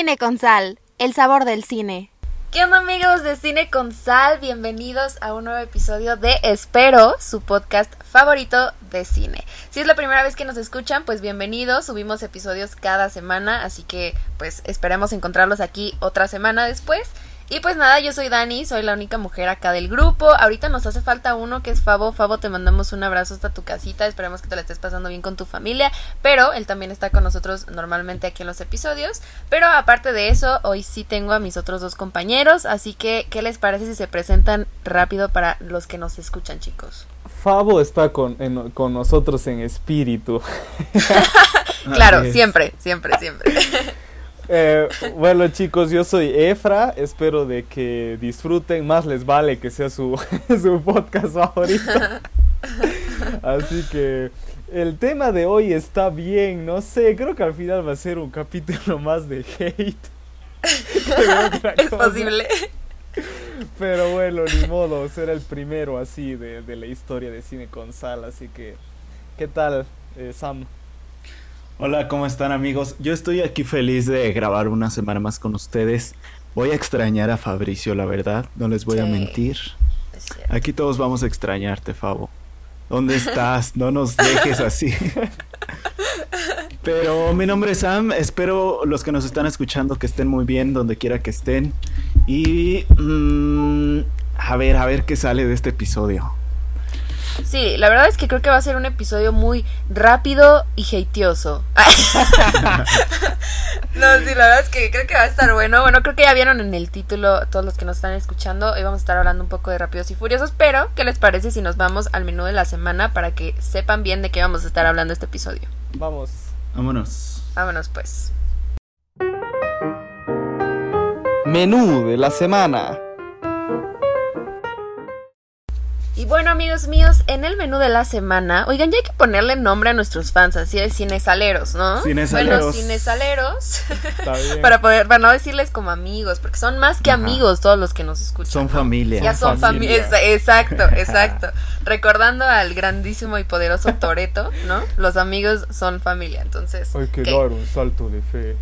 Cine con Sal, el sabor del cine. ¿Qué onda amigos de Cine con Sal? Bienvenidos a un nuevo episodio de Espero, su podcast favorito de cine. Si es la primera vez que nos escuchan, pues bienvenidos. Subimos episodios cada semana, así que pues esperemos encontrarlos aquí otra semana después. Y pues nada, yo soy Dani, soy la única mujer acá del grupo. Ahorita nos hace falta uno que es Fabo. Fabo, te mandamos un abrazo hasta tu casita. Esperemos que te la estés pasando bien con tu familia. Pero él también está con nosotros normalmente aquí en los episodios. Pero aparte de eso, hoy sí tengo a mis otros dos compañeros. Así que, ¿qué les parece si se presentan rápido para los que nos escuchan, chicos? Fabo está con, con nosotros en espíritu. claro, siempre, siempre, siempre. Eh, bueno chicos, yo soy Efra, espero de que disfruten, más les vale que sea su, su podcast favorito. Así que el tema de hoy está bien, no sé, creo que al final va a ser un capítulo más de hate. es posible. Pero bueno, ni modo, ser el primero así de, de, la historia de cine con sal, así que, ¿qué tal, eh, Sam? Hola, ¿cómo están amigos? Yo estoy aquí feliz de grabar una semana más con ustedes. Voy a extrañar a Fabricio, la verdad, no les voy a mentir. Aquí todos vamos a extrañarte, Fabo. ¿Dónde estás? No nos dejes así. Pero mi nombre es Sam, espero los que nos están escuchando que estén muy bien donde quiera que estén. Y mm, a ver, a ver qué sale de este episodio. Sí, la verdad es que creo que va a ser un episodio muy rápido y hateoso. no, sí, la verdad es que creo que va a estar bueno. Bueno, creo que ya vieron en el título todos los que nos están escuchando. Hoy vamos a estar hablando un poco de Rápidos y Furiosos, pero ¿qué les parece si nos vamos al menú de la semana para que sepan bien de qué vamos a estar hablando este episodio? Vamos. Vámonos. Vámonos pues. Menú de la semana. Y bueno, amigos míos, en el menú de la semana, oigan, ya hay que ponerle nombre a nuestros fans, así de cinesaleros, ¿no? Cinesaleros. Bueno, cinesaleros. para poder, para no decirles como amigos, porque son más que amigos todos los que nos escuchan. Son familia. Ya son familia. exacto, exacto. Recordando al grandísimo y poderoso Toreto, ¿no? Los amigos son familia, entonces. Hay que dar un salto de fe.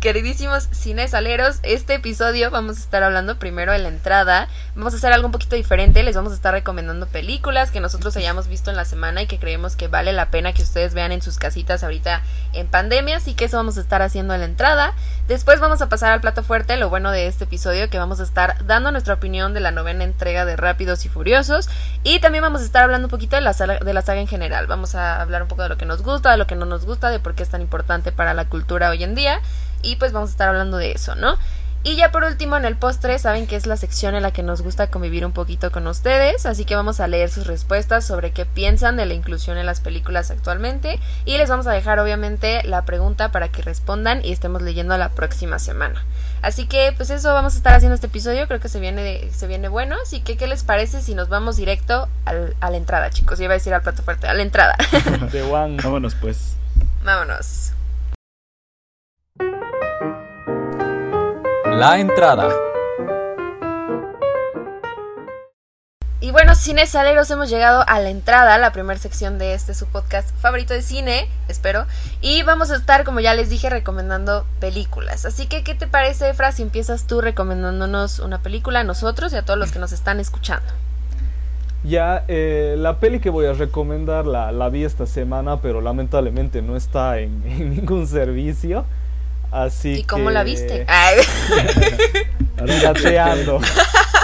Queridísimos cinesaleros, este episodio vamos a estar hablando primero de la entrada. Vamos a hacer algo un poquito diferente. Les vamos a estar recomendando películas que nosotros hayamos visto en la semana y que creemos que vale la pena que ustedes vean en sus casitas ahorita en pandemia. Así que eso vamos a estar haciendo en la entrada. Después vamos a pasar al plato fuerte. Lo bueno de este episodio que vamos a estar dando nuestra opinión de la novena entrega de Rápidos y Furiosos. Y también vamos a estar hablando un poquito de la, de la saga en general. Vamos a hablar un poco de lo que nos gusta, de lo que no nos gusta, de por qué es tan importante para la cultura hoy en día. Y pues vamos a estar hablando de eso, ¿no? Y ya por último, en el postre, saben que es la sección en la que nos gusta convivir un poquito con ustedes, así que vamos a leer sus respuestas sobre qué piensan de la inclusión en las películas actualmente y les vamos a dejar obviamente la pregunta para que respondan y estemos leyendo la próxima semana. Así que pues eso vamos a estar haciendo este episodio, creo que se viene, se viene bueno, así que ¿qué les parece si nos vamos directo a la entrada, chicos? Yo iba a decir al plato fuerte, a la entrada. De one. Vámonos pues. Vámonos. La entrada. Y bueno, cinesaleros, hemos llegado a la entrada, la primera sección de este su podcast favorito de cine, espero. Y vamos a estar, como ya les dije, recomendando películas. Así que, ¿qué te parece, Efra, si empiezas tú recomendándonos una película a nosotros y a todos los que nos están escuchando? Ya, eh, la peli que voy a recomendar la, la, vi esta semana, pero lamentablemente no está en, en ningún servicio. Así ¿Y cómo la viste?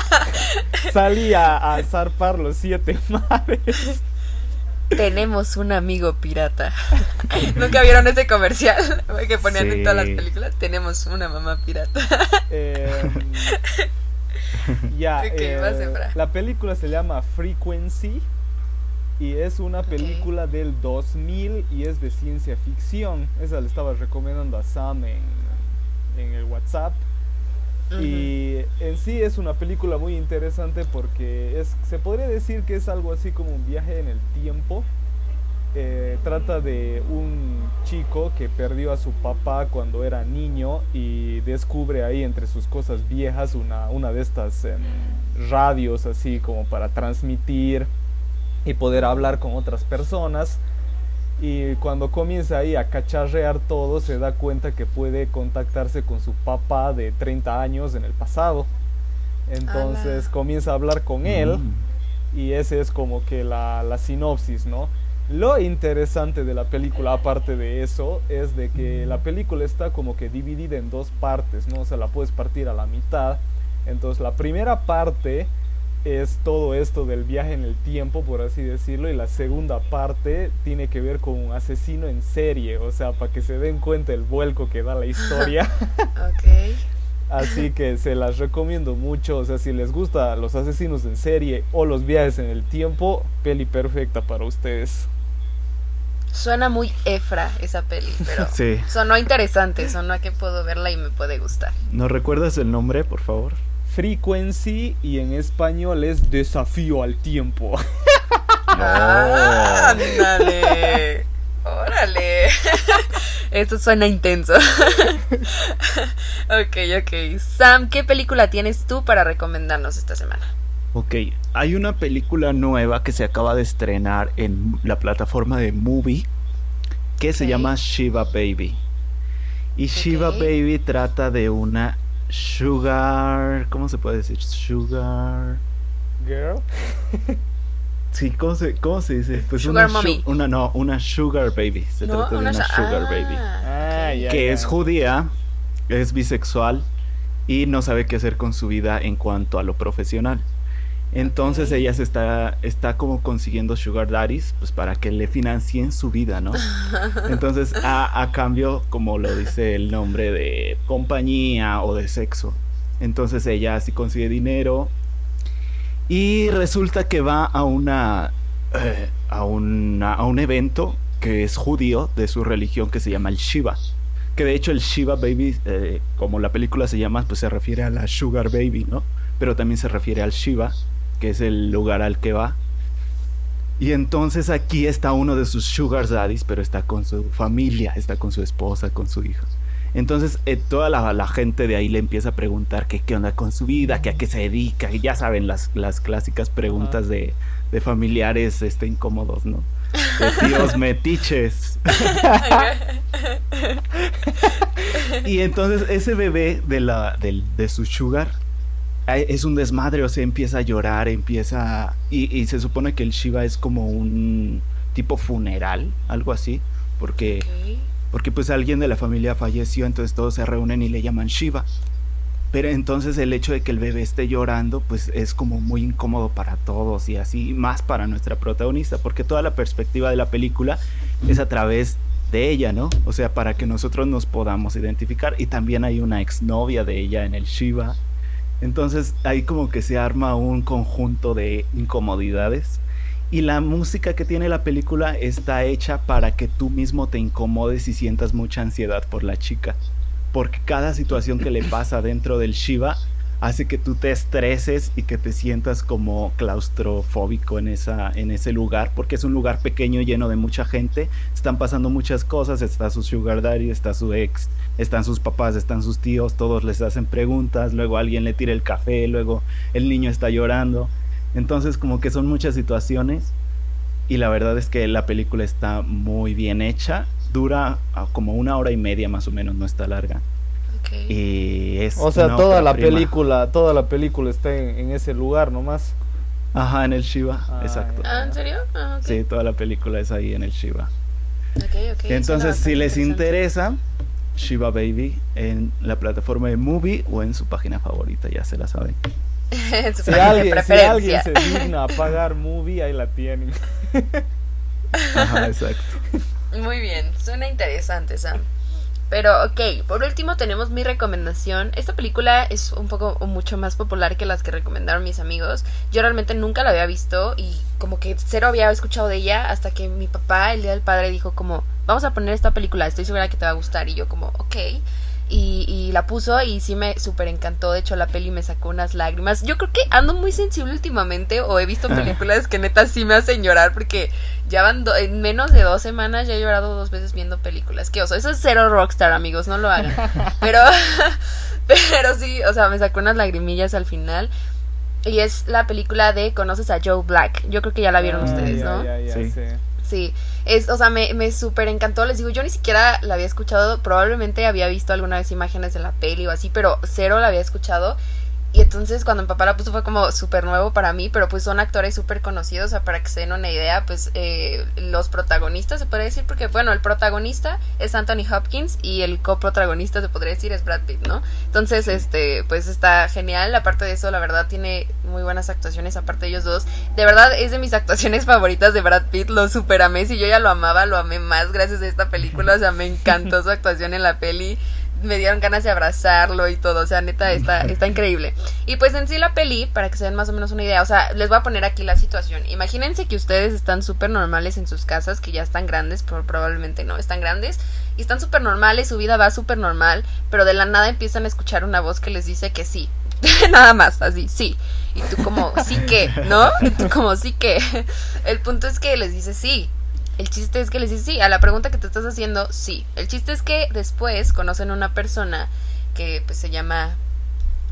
Salí a, a zarpar los siete mares. Tenemos un amigo pirata. ¿Nunca vieron ese comercial que ponían en todas las películas? Tenemos una mamá pirata. Eh, ya, eh, la película se llama Frequency y es una película del 2000 y es de ciencia ficción. Esa le estaba recomendando a Sam en, en el WhatsApp. Y en sí es una película muy interesante porque es, se podría decir que es algo así como un viaje en el tiempo. Eh, trata de un chico que perdió a su papá cuando era niño y descubre ahí entre sus cosas viejas una, una de estas em, radios así como para transmitir y poder hablar con otras personas. Y cuando comienza ahí a cacharrear todo, se da cuenta que puede contactarse con su papá de 30 años en el pasado. Entonces comienza a hablar con él mm. y ese es como que la, la sinopsis, ¿no? Lo interesante de la película, aparte de eso, es de que la película está como que dividida en dos partes, ¿no? O sea, la puedes partir a la mitad. Entonces, la primera parte es todo esto del viaje en el tiempo, por así decirlo, y la segunda parte tiene que ver con un asesino en serie, o sea, para que se den cuenta el vuelco que da la historia. ok. Así que se las recomiendo mucho, o sea, si les gusta los asesinos en serie o los viajes en el tiempo, peli perfecta para ustedes. Suena muy Efra esa peli, pero sí. sonó interesante, sonó a que puedo verla y me puede gustar. ¿No recuerdas el nombre, por favor? Frequency y en español es Desafío al Tiempo. Ah, ¡Ándale! ¡Órale! Esto suena intenso. ok, ok. Sam, ¿qué película tienes tú para recomendarnos esta semana? Ok, hay una película nueva que se acaba de estrenar en la plataforma de Movie que se llama Shiva Baby. Y Shiva Baby trata de una sugar, ¿cómo se puede decir? Sugar girl. Sí, ¿cómo se, cómo se dice? Pues sugar una, mommy. una no, una sugar baby. Se trata de una, sugar baby. Ah, que es judía, es bisexual y no sabe qué hacer con su vida en cuanto a lo profesional. Entonces ella se está, está como consiguiendo sugar daddies pues para que le financien su vida, ¿no? Entonces a, a, cambio, como lo dice el nombre de compañía o de sexo. Entonces ella así consigue dinero y resulta que va a una, eh, a, una a un evento que es judío de su religión que se llama el Shiva. Que de hecho el Shiva Baby, eh, como la película se llama, pues se refiere a la Sugar Baby, ¿no? Pero también se refiere al Shiva que es el lugar al que va. Y entonces aquí está uno de sus sugar daddies, pero está con su familia, está con su esposa, con su hijo. Entonces eh, toda la, gente de ahí le empieza a preguntar que qué onda con su vida, que a qué se dedica, y ya saben las, las clásicas preguntas de, de familiares este, incómodos, ¿no? De tíos metiches. y entonces ese bebé de, la, de, de su sugar es un desmadre, o sea, empieza a llorar, empieza... Y, se supone que el Shiva es como un tipo funeral, algo así, porque... Porque pues alguien de la familia falleció, entonces todos se reúnen y le llaman Shiva. Pero entonces el hecho de que el bebé esté llorando, pues es como muy incómodo para todos y así, más para nuestra protagonista, porque toda la perspectiva de la película es a través de ella, ¿no? O sea, para que nosotros nos podamos identificar. Y también hay una exnovia de ella en el Shiva. Entonces ahí como que se arma un conjunto de incomodidades. Y la música que tiene la película está hecha para que tú mismo te incomodes y sientas mucha ansiedad por la chica. Porque cada situación que le pasa dentro del Shiva hace que tú te estreses y que te sientas como claustrofóbico en, esa, en ese lugar, porque es un lugar pequeño lleno de mucha gente, están pasando muchas cosas, está su sugar daddy, está su ex, están sus papás, están sus tíos, todos les hacen preguntas, luego alguien le tira el café, luego el niño está llorando, entonces como que son muchas situaciones y la verdad es que la película está muy bien hecha, dura ah, como una hora y media más o menos, no está larga. Y es o sea, toda la película, toda la película está en, ese lugar nomás. Ajá, en el Shiva, ah, exacto. Ah, ¿en serio? Ah, Sí, toda la película es ahí en el Shiva. Entonces, si les interesa, Shiva Baby en la plataforma de Movie o en su página favorita, ya se la saben. si, alguien, si alguien se digna a pagar Movie, ahí la tienen. Ajá, exacto. Muy bien, suena interesante, Sam. Pero ok, por último tenemos mi recomendación. Esta película es un poco o mucho más popular que las que recomendaron mis amigos. Yo realmente nunca la había visto y como que cero había escuchado de ella hasta que mi papá el día del padre dijo como vamos a poner esta película, estoy segura que te va a gustar y yo como ok. Y, la puso y sí me súper encantó. De hecho, la peli me sacó unas lágrimas. Yo creo que ando muy sensible últimamente o he visto películas que neta sí me hacen llorar porque ya van en menos de dos semanas ya he llorado dos veces viendo películas. Qué oso. Eso es cero rockstar, amigos, no lo hagan. Pero, pero sí, o sea, me sacó unas lagrimillas al final. Y es la película de Conoces a Joe Black. Yo creo que ya la vieron ah, ustedes, ¿no? sí. Sí, es, o sea, me, me súper encantó. Les digo, yo ni siquiera la había escuchado. Probablemente había visto alguna vez imágenes de la peli o así, pero cero la había escuchado. Y entonces cuando mi papá la puso fue como súper nuevo para mí, pero pues son actores súper conocidos, o sea, para que se den una idea, pues eh, los protagonistas se podría decir, porque bueno, el protagonista es Anthony Hopkins y el coprotagonista se podría decir es Brad Pitt, ¿no? Entonces, este, pues está genial, aparte de eso, la verdad tiene muy buenas actuaciones, aparte de ellos dos, de verdad es de mis actuaciones favoritas de Brad Pitt, lo super amé, si yo ya lo amaba, lo amé más gracias a esta película, o sea, me encantó su actuación en la peli me dieron ganas de abrazarlo y todo, o sea, neta, está, está increíble. Y pues en sí la peli, para que se den más o menos una idea, o sea, les voy a poner aquí la situación. Imagínense que ustedes están súper normales en sus casas, que ya están grandes, pero probablemente no, están grandes, y están súper normales, su vida va súper normal, pero de la nada empiezan a escuchar una voz que les dice que sí. nada más, así, sí. Y tú como, sí que, ¿no? Y tú como, sí que. El punto es que les dice sí. El chiste es que les dice sí, a la pregunta que te estás haciendo, sí. El chiste es que después conocen a una persona que pues se llama,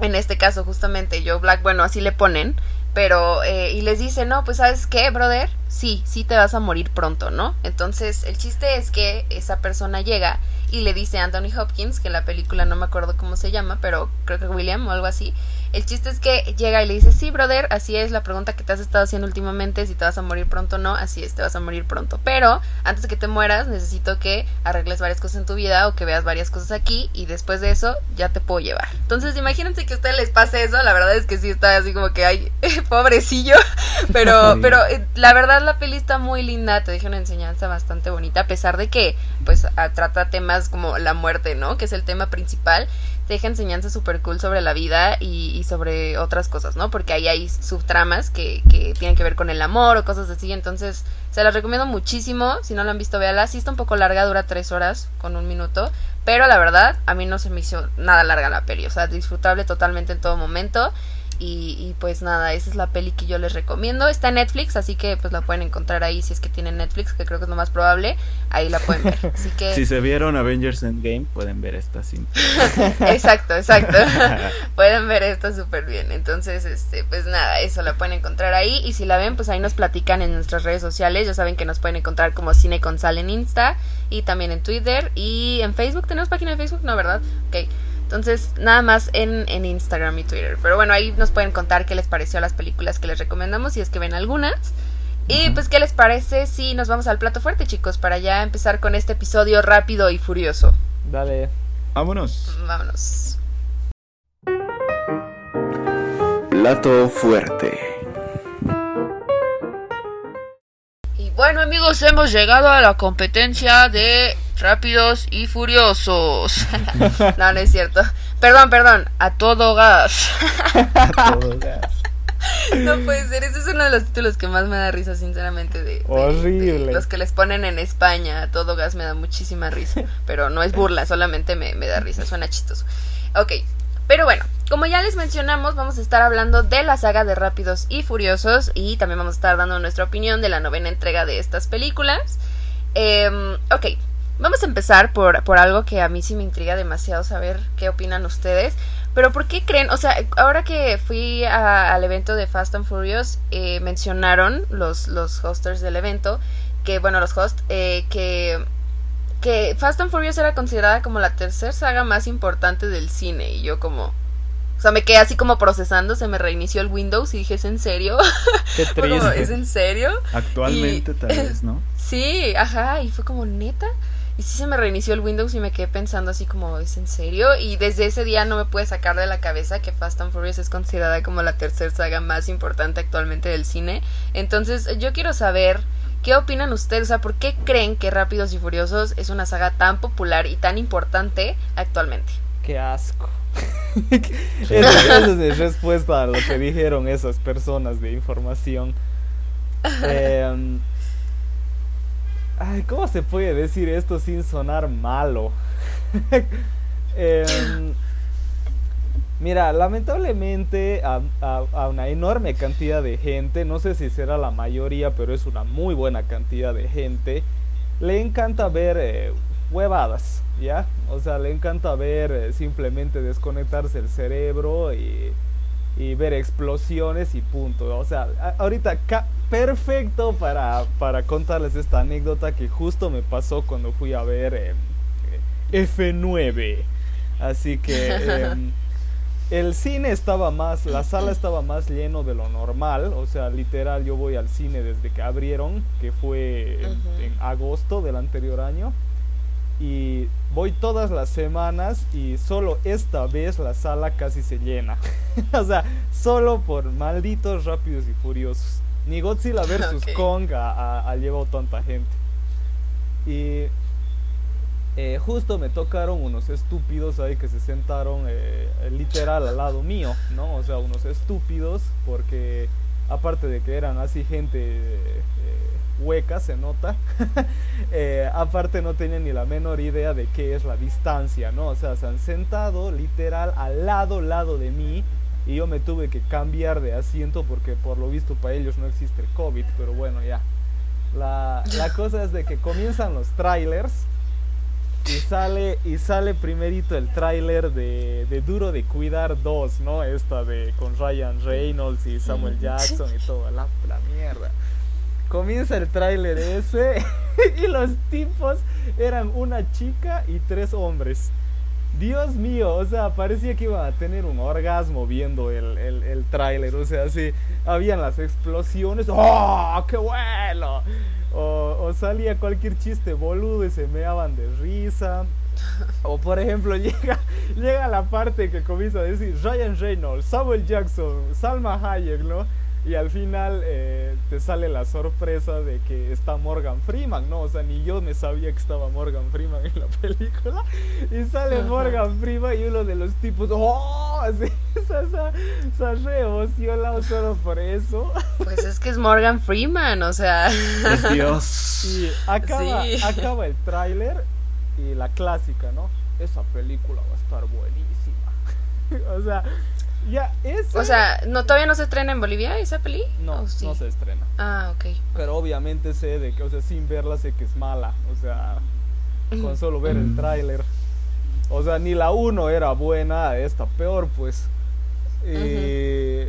en este caso justamente Joe Black, bueno, así le ponen, pero, eh, y les dice, no, pues sabes qué, brother, sí, sí te vas a morir pronto, ¿no? Entonces, el chiste es que esa persona llega y le dice a Anthony Hopkins, que la película no me acuerdo cómo se llama, pero creo que William o algo así, el chiste es que llega y le dice, sí, brother, así es la pregunta que te has estado haciendo últimamente, si te vas a morir pronto o no, así es, te vas a morir pronto. Pero antes de que te mueras, necesito que arregles varias cosas en tu vida o que veas varias cosas aquí y después de eso ya te puedo llevar. Entonces, imagínense que a ustedes les pase eso, la verdad es que sí está así como que, ay, pobrecillo, pero, pero eh, la verdad la peli está muy linda, te deja una enseñanza bastante bonita, a pesar de que, pues, trata temas como la muerte, ¿no? Que es el tema principal deja enseñanza súper cool sobre la vida y, sobre otras cosas, ¿no? Porque ahí hay subtramas que, que tienen que ver con el amor o cosas así, entonces se las recomiendo muchísimo, si no lo han visto, véala, sí está un poco larga, dura tres horas con un minuto, pero la verdad, a mí no se me hizo nada larga la peli, o sea, disfrutable totalmente en todo momento y, pues nada, esa es la peli que yo les recomiendo. Está en Netflix, así que pues la pueden encontrar ahí si es que tienen Netflix, que creo que es lo más probable. Ahí la pueden ver. Así que... si se vieron Avengers Endgame, pueden ver esta cinta. exacto, exacto. pueden ver esta súper bien. Entonces, este, pues nada, eso la pueden encontrar ahí. Y si la ven, pues ahí nos platican en nuestras redes sociales. Ya saben que nos pueden encontrar como Cine con Sal en Insta y también en Twitter y en Facebook. ¿Tenemos página de Facebook? No, ¿verdad? Ok. Entonces, nada más en, en, Instagram y Twitter. Pero bueno, ahí nos pueden contar qué les pareció a las películas que les recomendamos, si es que ven algunas. Y pues, ¿qué les parece si nos vamos al plato fuerte, chicos? Para ya empezar con este episodio rápido y furioso. Dale. Vámonos. Vámonos. Plato fuerte. Y bueno, amigos, hemos llegado a la competencia de Rápidos y Furiosos. no, no es cierto. Perdón, perdón. A todo gas. a todo gas. No puede ser, ese es uno de los títulos que más me da risa, sinceramente. De, Horrible. los que les ponen en España, a todo gas me da muchísima risa. Pero no es burla, solamente me, me da risa, suena chistoso. Ok, pero bueno, como ya les mencionamos, vamos a estar hablando de la saga de Rápidos y Furiosos y también vamos a estar dando nuestra opinión de la novena entrega de estas películas. Eh, ok, Vamos a empezar por, por algo que a mí sí me intriga demasiado saber qué opinan ustedes. Pero ¿por qué creen? O sea, ahora que fui al evento de Fast and Furious, eh, mencionaron los, los hosters del evento, que, bueno, los hosts, eh, que, que Fast and Furious era considerada como la tercera saga más importante del cine. Y yo como... O sea, me quedé así como procesando, se me reinició el Windows y dije, ¿es en serio? Qué triste. ¿Es en serio? Actualmente tal vez, ¿no? Sí, ajá, y fue como neta. Y sí se me reinició el Windows y me quedé pensando así como, ¿es en serio? Y desde ese día no me pude sacar de la cabeza que Fast and Furious es considerada como la tercera saga más importante actualmente del cine. Entonces yo quiero saber, ¿qué opinan ustedes? O sea, ¿por qué creen que Rápidos y Furiosos es una saga tan popular y tan importante actualmente? Qué asco. esa, es respuesta a lo que dijeron esas personas de información. Eh, Ay, ¿cómo se puede decir esto sin sonar malo? Em, mira, lamentablemente a, una enorme cantidad de gente, no sé si será la mayoría, pero es una muy buena cantidad de gente, le encanta ver eh, huevadas, ¿ya? O sea, le encanta ver eh, simplemente desconectarse el cerebro y, y ver explosiones y punto. O sea, ahorita perfecto para, para contarles esta anécdota que justo me pasó cuando fui a ver eh, F9. Así que em, el cine estaba más, la sala estaba más lleno de lo normal. O sea, literal, yo voy al cine desde que abrieron, que fue en agosto del anterior año y voy todas las semanas y solo esta vez la sala casi se llena. o sea, solo por malditos rápidos y furiosos. Ni Godzilla vs. Kong ha, llevado tanta gente. Y eh, justo me tocaron unos estúpidos ahí que se sentaron eh, literal al lado mío, ¿no? O sea, unos estúpidos porque aparte de que eran así gente... Eh, hueca, se nota. Eh, aparte no tenían ni la menor idea de qué es la distancia, ¿no? O sea, se han sentado literal al lado, lado de mí. Y yo me tuve que cambiar de asiento porque por lo visto para ellos no existe el COVID, pero bueno, ya. La, cosa es de que comienzan los trailers y sale, y sale primerito el tráiler de, de, Duro de Cuidar 2, ¿no? Esta de con Ryan Reynolds y Samuel Jackson y todo, la, la mierda. Comienza el tráiler ese y los tipos eran una chica y tres hombres. Dios mío, o sea, parecía que iban a tener un orgasmo viendo el, el, tráiler, o sea, sí, habían las explosiones, ¡oh, qué bueno! O, o, salía cualquier chiste boludo y se meaban de risa. O por ejemplo, llega, llega la parte que comienza a decir Ryan Reynolds, Samuel Jackson, Salma Hayek, ¿no? Y al final eh, te sale la sorpresa de que está Morgan Freeman, ¿no? O sea, ni yo me sabía que estaba Morgan Freeman en la película. Y sale Morgan Freeman y uno de los tipos, ¡oh! Se, se, re emocionado solo por eso. Pues es que es Morgan Freeman, o sea. Dios. Y acaba, acaba el tráiler y la clásica, ¿no? Esa película va a estar buenísima. o sea, ya, O sea, ¿no, ¿todavía no se estrena en Bolivia esa peli? No, no se estrena. Ah, ok. Pero obviamente sé de que, o sea, sin verla sé que es mala. O sea, con solo ver el tráiler. O sea, ni la 1 era buena, esta peor, pues. Y,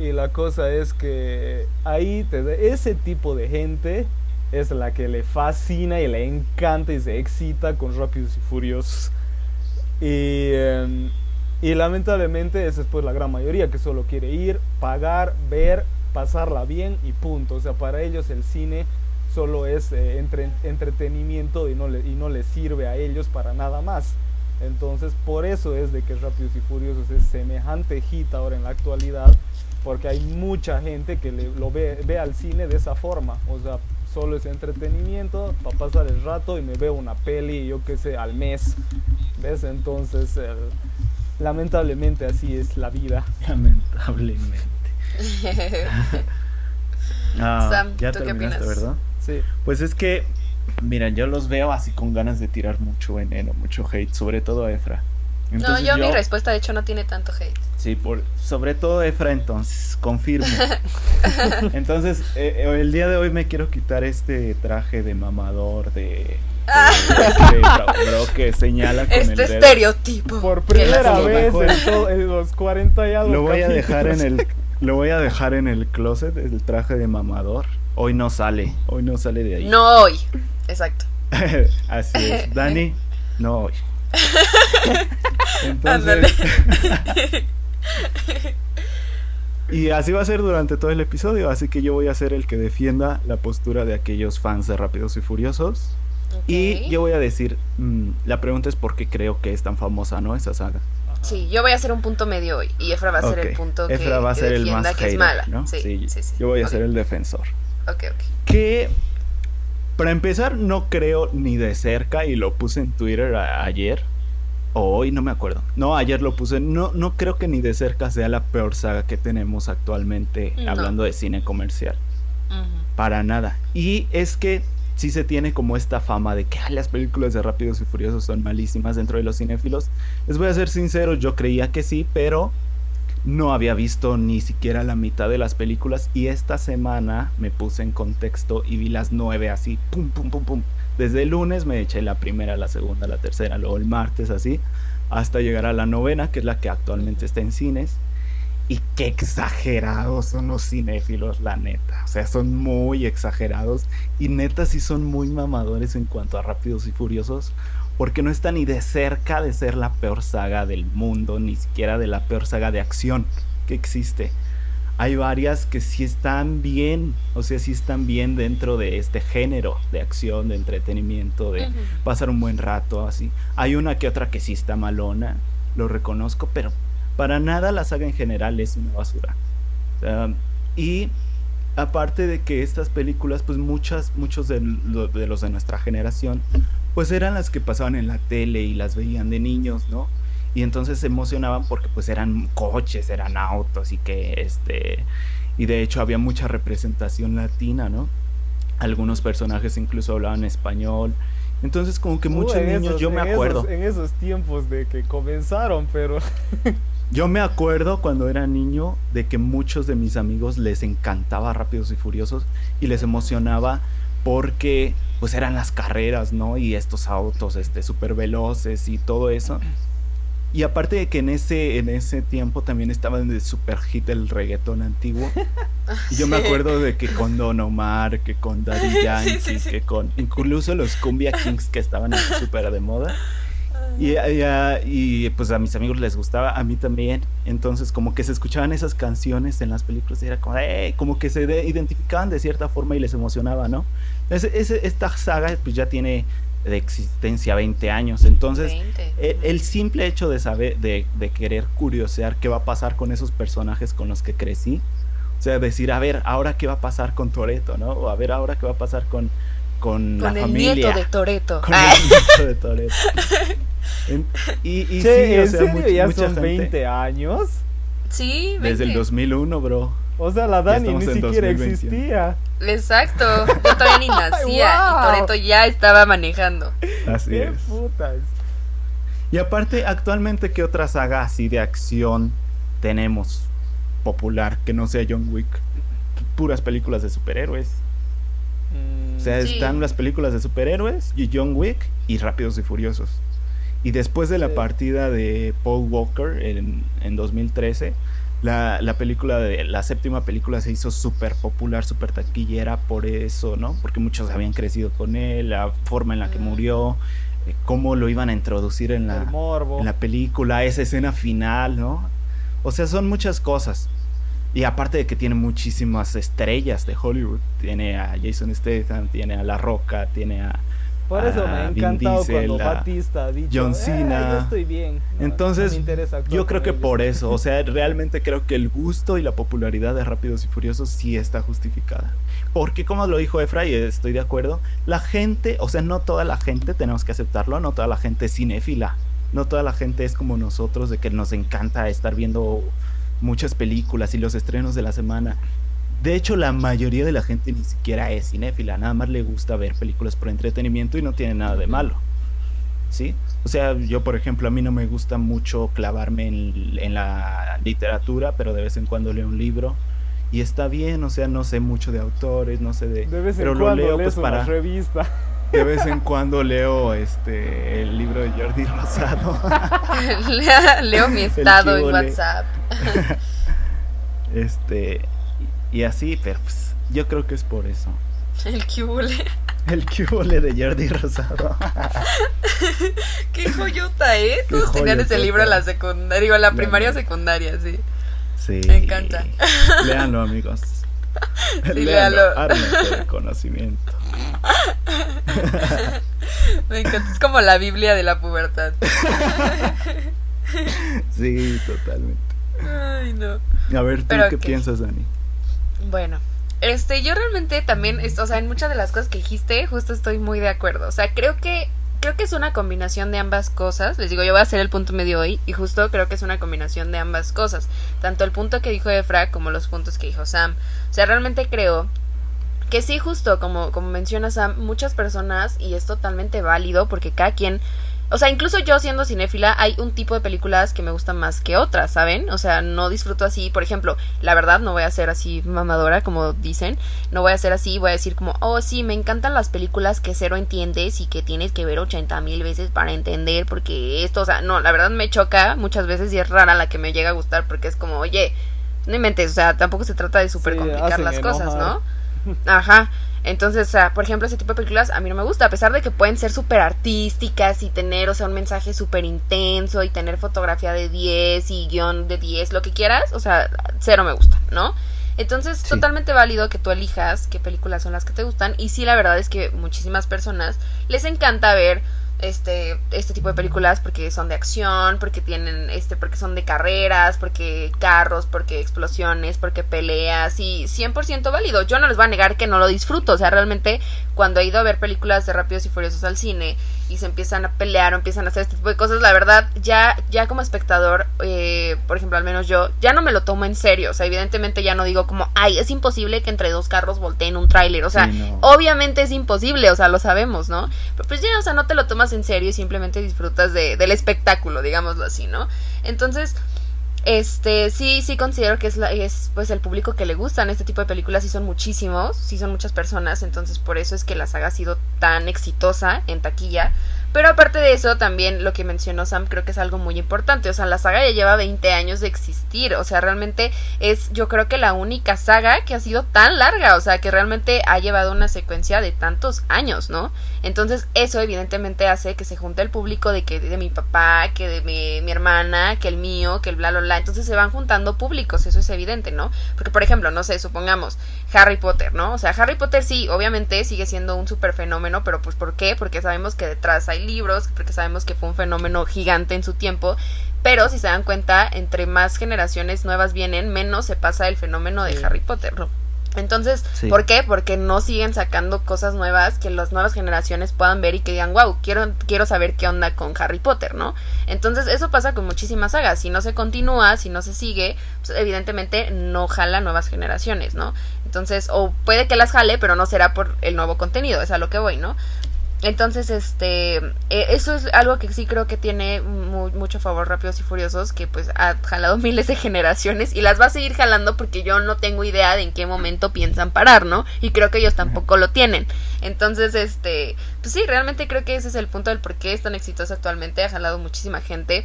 y la cosa es que ahí te ese tipo de gente es la que le fascina y le encanta y se excita con Rápidos y Furiosos. Y, em, y lamentablemente esa es pues la gran mayoría que solo quiere ir, pagar, ver, pasarla bien y punto. O sea, para ellos el cine solo es eh, entretenimiento y no, le, y no les sirve a ellos para nada más. Entonces, por eso es de que Rápidos y Furiosos es semejante hit ahora en la actualidad, porque hay mucha gente que lo ve, ve al cine de esa forma. O sea, solo es entretenimiento para pasar el rato y me veo una peli, yo qué sé, al mes. ¿Ves? Entonces, Lamentablemente así es la vida. Lamentablemente. ah, ya ¿tú terminaste, ¿verdad? Sí. Pues es que, mira, yo los veo así con ganas de tirar mucho veneno, mucho hate, sobre todo a Efra. no, yo, mi respuesta de hecho no tiene tanto hate. Sí, por, sobre todo Efra entonces, confirmo. entonces, eh, eh, el día de hoy me quiero quitar este traje de mamador, de este, que señala con este estereotipo. Por primera vez en, los 40 y algo. Lo voy a dejar en el lo voy a dejar en el closet, el traje de mamador. Hoy no sale, hoy no sale de ahí. No hoy. Exacto. Así es. Dani, no hoy. Entonces Y así va a ser durante todo el episodio, así que yo voy a ser el que defienda la postura de aquellos fans de Rápidos y Furiosos y yo voy a decir, mm, la pregunta es por qué creo que es tan famosa, ¿no? Esa saga. Sí, yo voy a hacer un punto medio hoy y Efra va a ser el punto que, va a ser el más que es mala. ¿no? Sí, sí, sí, Yo voy a ser el defensor. Ok, ok. Que, para empezar, no creo ni de cerca, y lo puse en Twitter ayer, o hoy, no me acuerdo. No, ayer lo puse. No, no creo que ni de cerca sea la peor saga que tenemos actualmente hablando de cine comercial. Para nada. Y es que sí se tiene como esta fama de que las películas de Rápidos y Furiosos son malísimas dentro de los cinéfilos. Les voy a ser sincero, yo creía que sí, pero no había visto ni siquiera la mitad de las películas y esta semana me puse en contexto y vi las nueve así, pum, pum, pum, pum. Desde el lunes me eché la primera, la segunda, la tercera, luego el martes así, hasta llegar a la novena, que es la que actualmente está en cines. Y qué exagerados son los cinéfilos, la neta. O sea, son muy exagerados. Y neta sí son muy mamadores en cuanto a Rápidos y Furiosos. Porque no está ni de cerca de ser la peor saga del mundo, ni siquiera de la peor saga de acción que existe. Hay varias que sí están bien, o sea, sí están bien dentro de este género de acción, de entretenimiento, de pasar un buen rato, así. Hay una que otra que sí está malona, lo reconozco, pero para nada la saga en general es una basura. y aparte de que estas películas, pues muchas, muchos de, de, los de nuestra generación, pues eran las que pasaban en la tele y las veían de niños, ¿no? Y entonces se emocionaban porque pues eran coches, eran autos y que este... Y de hecho había mucha representación latina, ¿no? Algunos personajes incluso hablaban español. Entonces como que muchos niños, yo me acuerdo. en esos tiempos de que comenzaron, pero... Yo me acuerdo cuando era niño de que muchos de mis amigos les encantaba Rápidos y Furiosos y les emocionaba porque pues eran las carreras, ¿no? Y estos autos este súper veloces y todo eso. Y aparte de que en ese en ese tiempo también estaba en el super hit el reggaetón antiguo. Y yo me acuerdo de que con Don Omar, que con Daddy Yankee, que con incluso los Cumbia Kings que estaban súper de moda. Y, y, pues a mis amigos les gustaba, a mí también. Entonces como que se escuchaban esas canciones en las películas y era como, como que se identificaban de cierta forma y les emocionaba, ¿no? esta saga pues ya tiene de existencia 20 años. Entonces, e, el, simple hecho de saber, de, de, querer curiosear qué va a pasar con esos personajes con los que crecí. O sea, decir, a ver, ahora qué va a pasar con Toreto, ¿no? O a ver, ahora qué va a pasar con, con, con la el nieto de Toreto. Con el nieto de Toreto. y, y sí, o sea, ya son 20 años? Sí, 20. Desde el 2001, bro. O sea, la Dani ni siquiera existía. Exacto, yo todavía ni nacía y Toreto ya estaba manejando. Así ¿Qué es. putas? Y aparte, actualmente, ¿qué otra saga así de acción tenemos popular que no sea John Wick? Puras películas de superhéroes. o sea, sí. están las películas de superhéroes y John Wick y Rápidos y Furiosos. Y después de la Sí. partida de Paul Walker en, en 2013, la, la película de la séptima película se hizo súper popular, súper taquillera por eso, ¿no? Porque muchos habían crecido con él, la forma en la que Mm. murió, eh, cómo lo iban a introducir en la, en la película, esa escena final, ¿no? O sea, son muchas cosas. Y aparte de que tiene muchísimas estrellas de Hollywood, tiene a Jason Statham, tiene a La Roca, tiene a Por eso me ha a Vin encantado Diesel, cuando a Batista ha dicho, John "Eh, Cena". yo estoy bien. No, Entonces, no me interesa actuar yo creo que ellos". por eso, o sea, realmente creo que el gusto y la popularidad de Rápidos y Furiosos sí está justificada. Porque como lo dijo Efra, y estoy de acuerdo, la gente, o sea, no toda la gente, tenemos que aceptarlo, no toda la gente es cinéfila. No toda la gente es como nosotros, de que nos encanta estar viendo muchas películas y los estrenos de la semana. De hecho, la mayoría de la gente ni siquiera es cinéfila, nada más le gusta ver películas por entretenimiento y no tiene nada de malo. ¿Sí? O sea, yo por ejemplo, a mí no me gusta mucho clavarme en, en la literatura, pero de vez en cuando leo un libro y está bien, o sea, no sé mucho de autores, no sé de... De vez en pero lo cuando leo lees pues una para... revista. De vez en cuando leo este el libro de Jordi Rosado. Leo mi estado en. WhatsApp. este y así, pero pues, yo creo que es por eso. El cubole. El cubole de Jordi Rosado. Qué joyota, ¿eh? Todos tenían ese libro en la secundaria, digo, en la La primaria o neta. secundaria, sí. Sí. Me encanta. Léanlo, amigos. Sí, léalo. Ármense de conocimiento. Me encanta, es como la Biblia de la pubertad. Sí, totalmente. Ay, no. A ver, ¿tú Pero qué ok. piensas, Dani? Bueno, este, yo realmente también, o sea, en muchas de las cosas que dijiste, justo estoy muy de acuerdo. O sea, creo que, creo que es una combinación de ambas cosas. Les digo, yo voy a hacer el punto medio hoy, y justo creo que es una combinación de ambas cosas. Tanto el punto que dijo Efra como los puntos que dijo Sam. O sea, realmente creo que sí, justo como, como menciona Sam, muchas personas, y es totalmente válido, porque cada quien. O sea, incluso yo siendo cinéfila, hay un tipo de películas que me gustan más que otras, ¿saben? O sea, no disfruto así, por ejemplo, la verdad no voy a ser así mamadora, como dicen, no voy a ser así, voy a decir como, oh sí, me encantan las películas que cero entiendes y que tienes que ver 80 mil veces para entender, porque esto, o sea, no, la verdad me choca muchas veces y es rara la que me llega a gustar, porque es como, oye, no inventes, o sea, tampoco se trata de súper complicar las cosas, ¿no? Ajá. Entonces, o sea, por ejemplo, ese tipo de películas a mí no me gusta, a pesar de que pueden ser súper artísticas y tener, o sea, un mensaje súper intenso y tener fotografía de 10 y guion de 10, lo que quieras, o sea, cero me gusta, ¿no? Entonces, totalmente válido que tú elijas qué películas son las que te gustan y sí, la verdad es que muchísimas personas les encanta ver este, este tipo de películas porque son de acción, porque tienen, este, porque son de carreras, porque carros, porque explosiones, porque peleas y 100% válido. Yo no les voy a negar que no lo disfruto, o sea, realmente cuando he ido a ver películas de Rápidos y Furiosos al cine y se empiezan a pelear o empiezan a hacer este tipo de cosas, la verdad, ya, ya como espectador, eh, por ejemplo, al menos yo, ya no me lo tomo en serio, o sea, evidentemente ya no digo como, ay, es imposible que entre dos carros volteen un tráiler, o sea, obviamente es imposible, o sea, lo sabemos, ¿no? Pero pues ya, o sea, no te lo tomas en serio y simplemente disfrutas de, del espectáculo, digámoslo así, ¿no? Entonces, este, sí, sí considero que es, la, es pues el público que le gustan este tipo de películas, sí son muchísimos, sí son muchas personas, entonces por eso es que la saga ha sido tan exitosa en taquilla. Pero aparte de eso, también lo que mencionó Sam creo que es algo muy importante. O sea, la saga ya lleva 20 años de existir. O sea, realmente es yo creo que la única saga que ha sido tan larga. O sea, que realmente ha llevado una secuencia de tantos años, ¿no? Entonces eso evidentemente hace que se junte el público de que de mi papá, que de mi, mi hermana, que el mío, que el bla, bla, bla. Entonces se van juntando públicos, eso es evidente, ¿no? Porque por ejemplo, no sé, supongamos Harry Potter, ¿no? O sea, Harry Potter sí, obviamente sigue siendo un super fenómeno, pero pues ¿por qué? Porque sabemos que detrás hay libros, porque sabemos que fue un fenómeno gigante en su tiempo, pero si se dan cuenta, entre más generaciones nuevas vienen, menos se pasa el fenómeno de Harry Potter, ¿no? Entonces, ¿por qué? Porque no siguen sacando cosas nuevas que las nuevas generaciones puedan ver y que digan, wow, quiero, quiero saber qué onda con Harry Potter, ¿no? Entonces, eso pasa con muchísimas sagas. Si no se continúa, si no se sigue, pues evidentemente no jala nuevas generaciones, ¿no? Entonces, o puede que las jale, pero no será por el nuevo contenido, es a lo que voy, ¿no? Entonces, este, eh, eso es algo que sí creo que tiene mucho favor Rápidos y Furiosos, que pues ha jalado miles de generaciones y las va a seguir jalando porque yo no tengo idea de en qué momento piensan parar, ¿no? Y creo que ellos tampoco lo tienen. Entonces, este, pues sí, realmente creo que ese es el punto del por qué es tan exitoso actualmente, ha jalado muchísima gente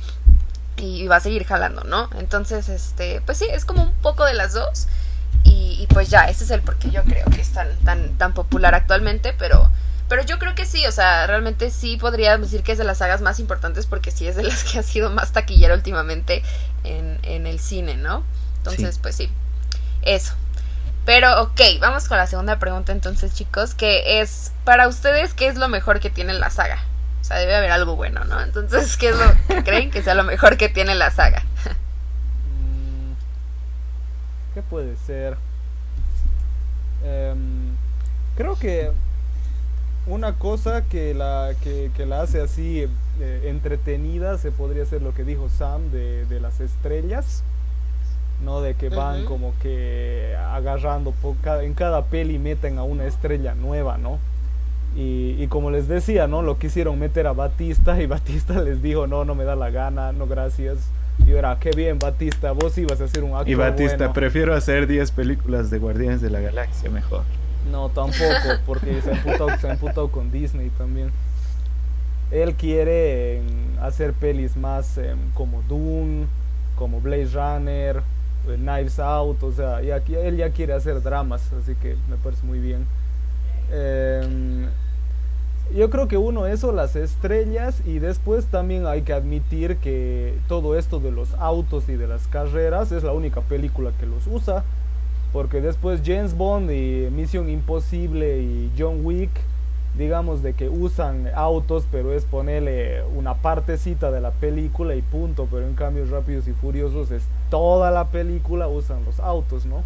y va a seguir jalando, ¿no? Entonces, este, pues sí, es como un poco de las dos y, y pues ya, ese es el por qué yo creo que es tan, tan, tan popular actualmente, pero pero yo creo que sí, o sea, realmente sí podría decir que es de las sagas más importantes porque sí es de las que ha sido más taquillera últimamente en, en el cine, ¿no? Entonces, pues sí, eso. Pero ok, vamos con la segunda pregunta entonces, chicos, que es, para ustedes, ¿qué es lo mejor que tiene la saga? O sea, debe haber algo bueno, ¿no? Entonces, ¿qué es lo que creen que sea lo mejor que tiene la saga? Mm, ¿Qué puede ser? Em, creo que una cosa que la, que, la hace así eh, entretenida, se podría hacer lo que dijo Sam de, las estrellas, ¿no? De que van como que agarrando en cada peli meten a una estrella nueva, ¿no? Y, y, como les decía, ¿no? Lo quisieron meter a Batista y Batista les dijo, no, no me da la gana, no gracias. Y ahora, qué bien, Batista, vos ibas a hacer un acto Y Batista, prefiero hacer 10 películas de Guardianes de la Galaxia mejor. No, tampoco, porque se ha emputado, con Disney también. Él quiere em, hacer pelis más em, como Dune, como Blaze Runner, eh, Knives Out, o sea, y aquí él ya quiere hacer dramas, así que me parece muy bien. Em, yo creo que uno, eso, las estrellas, y después también hay que admitir que todo esto de los autos y de las carreras es la única película que los usa porque después James Bond y Misión Imposible y John Wick, digamos de que usan autos, pero es ponerle una partecita de la película y punto, pero en cambio Rápidos y Furiosos es toda la película usan los autos, ¿no?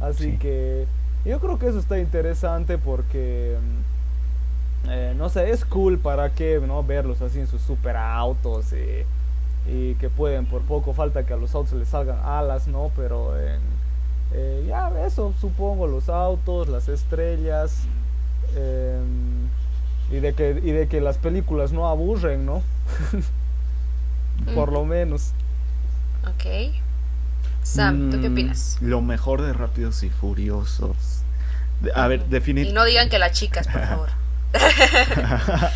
Así que yo creo que eso está interesante porque... Mm, eh, no sé, es cool para que no verlos así en sus super autos y, y, que pueden por poco falta que a los autos les salgan alas, ¿no? Pero en, eh, ya, eso, supongo, los autos, las estrellas. Em, y, de que, y de que las películas no aburren, ¿no? Por lo menos. Ok. Sam, ¿tú qué mm, opinas? Lo mejor de Rápidos y Furiosos. A ver, definitivamente. Y no digan que las chicas, por favor.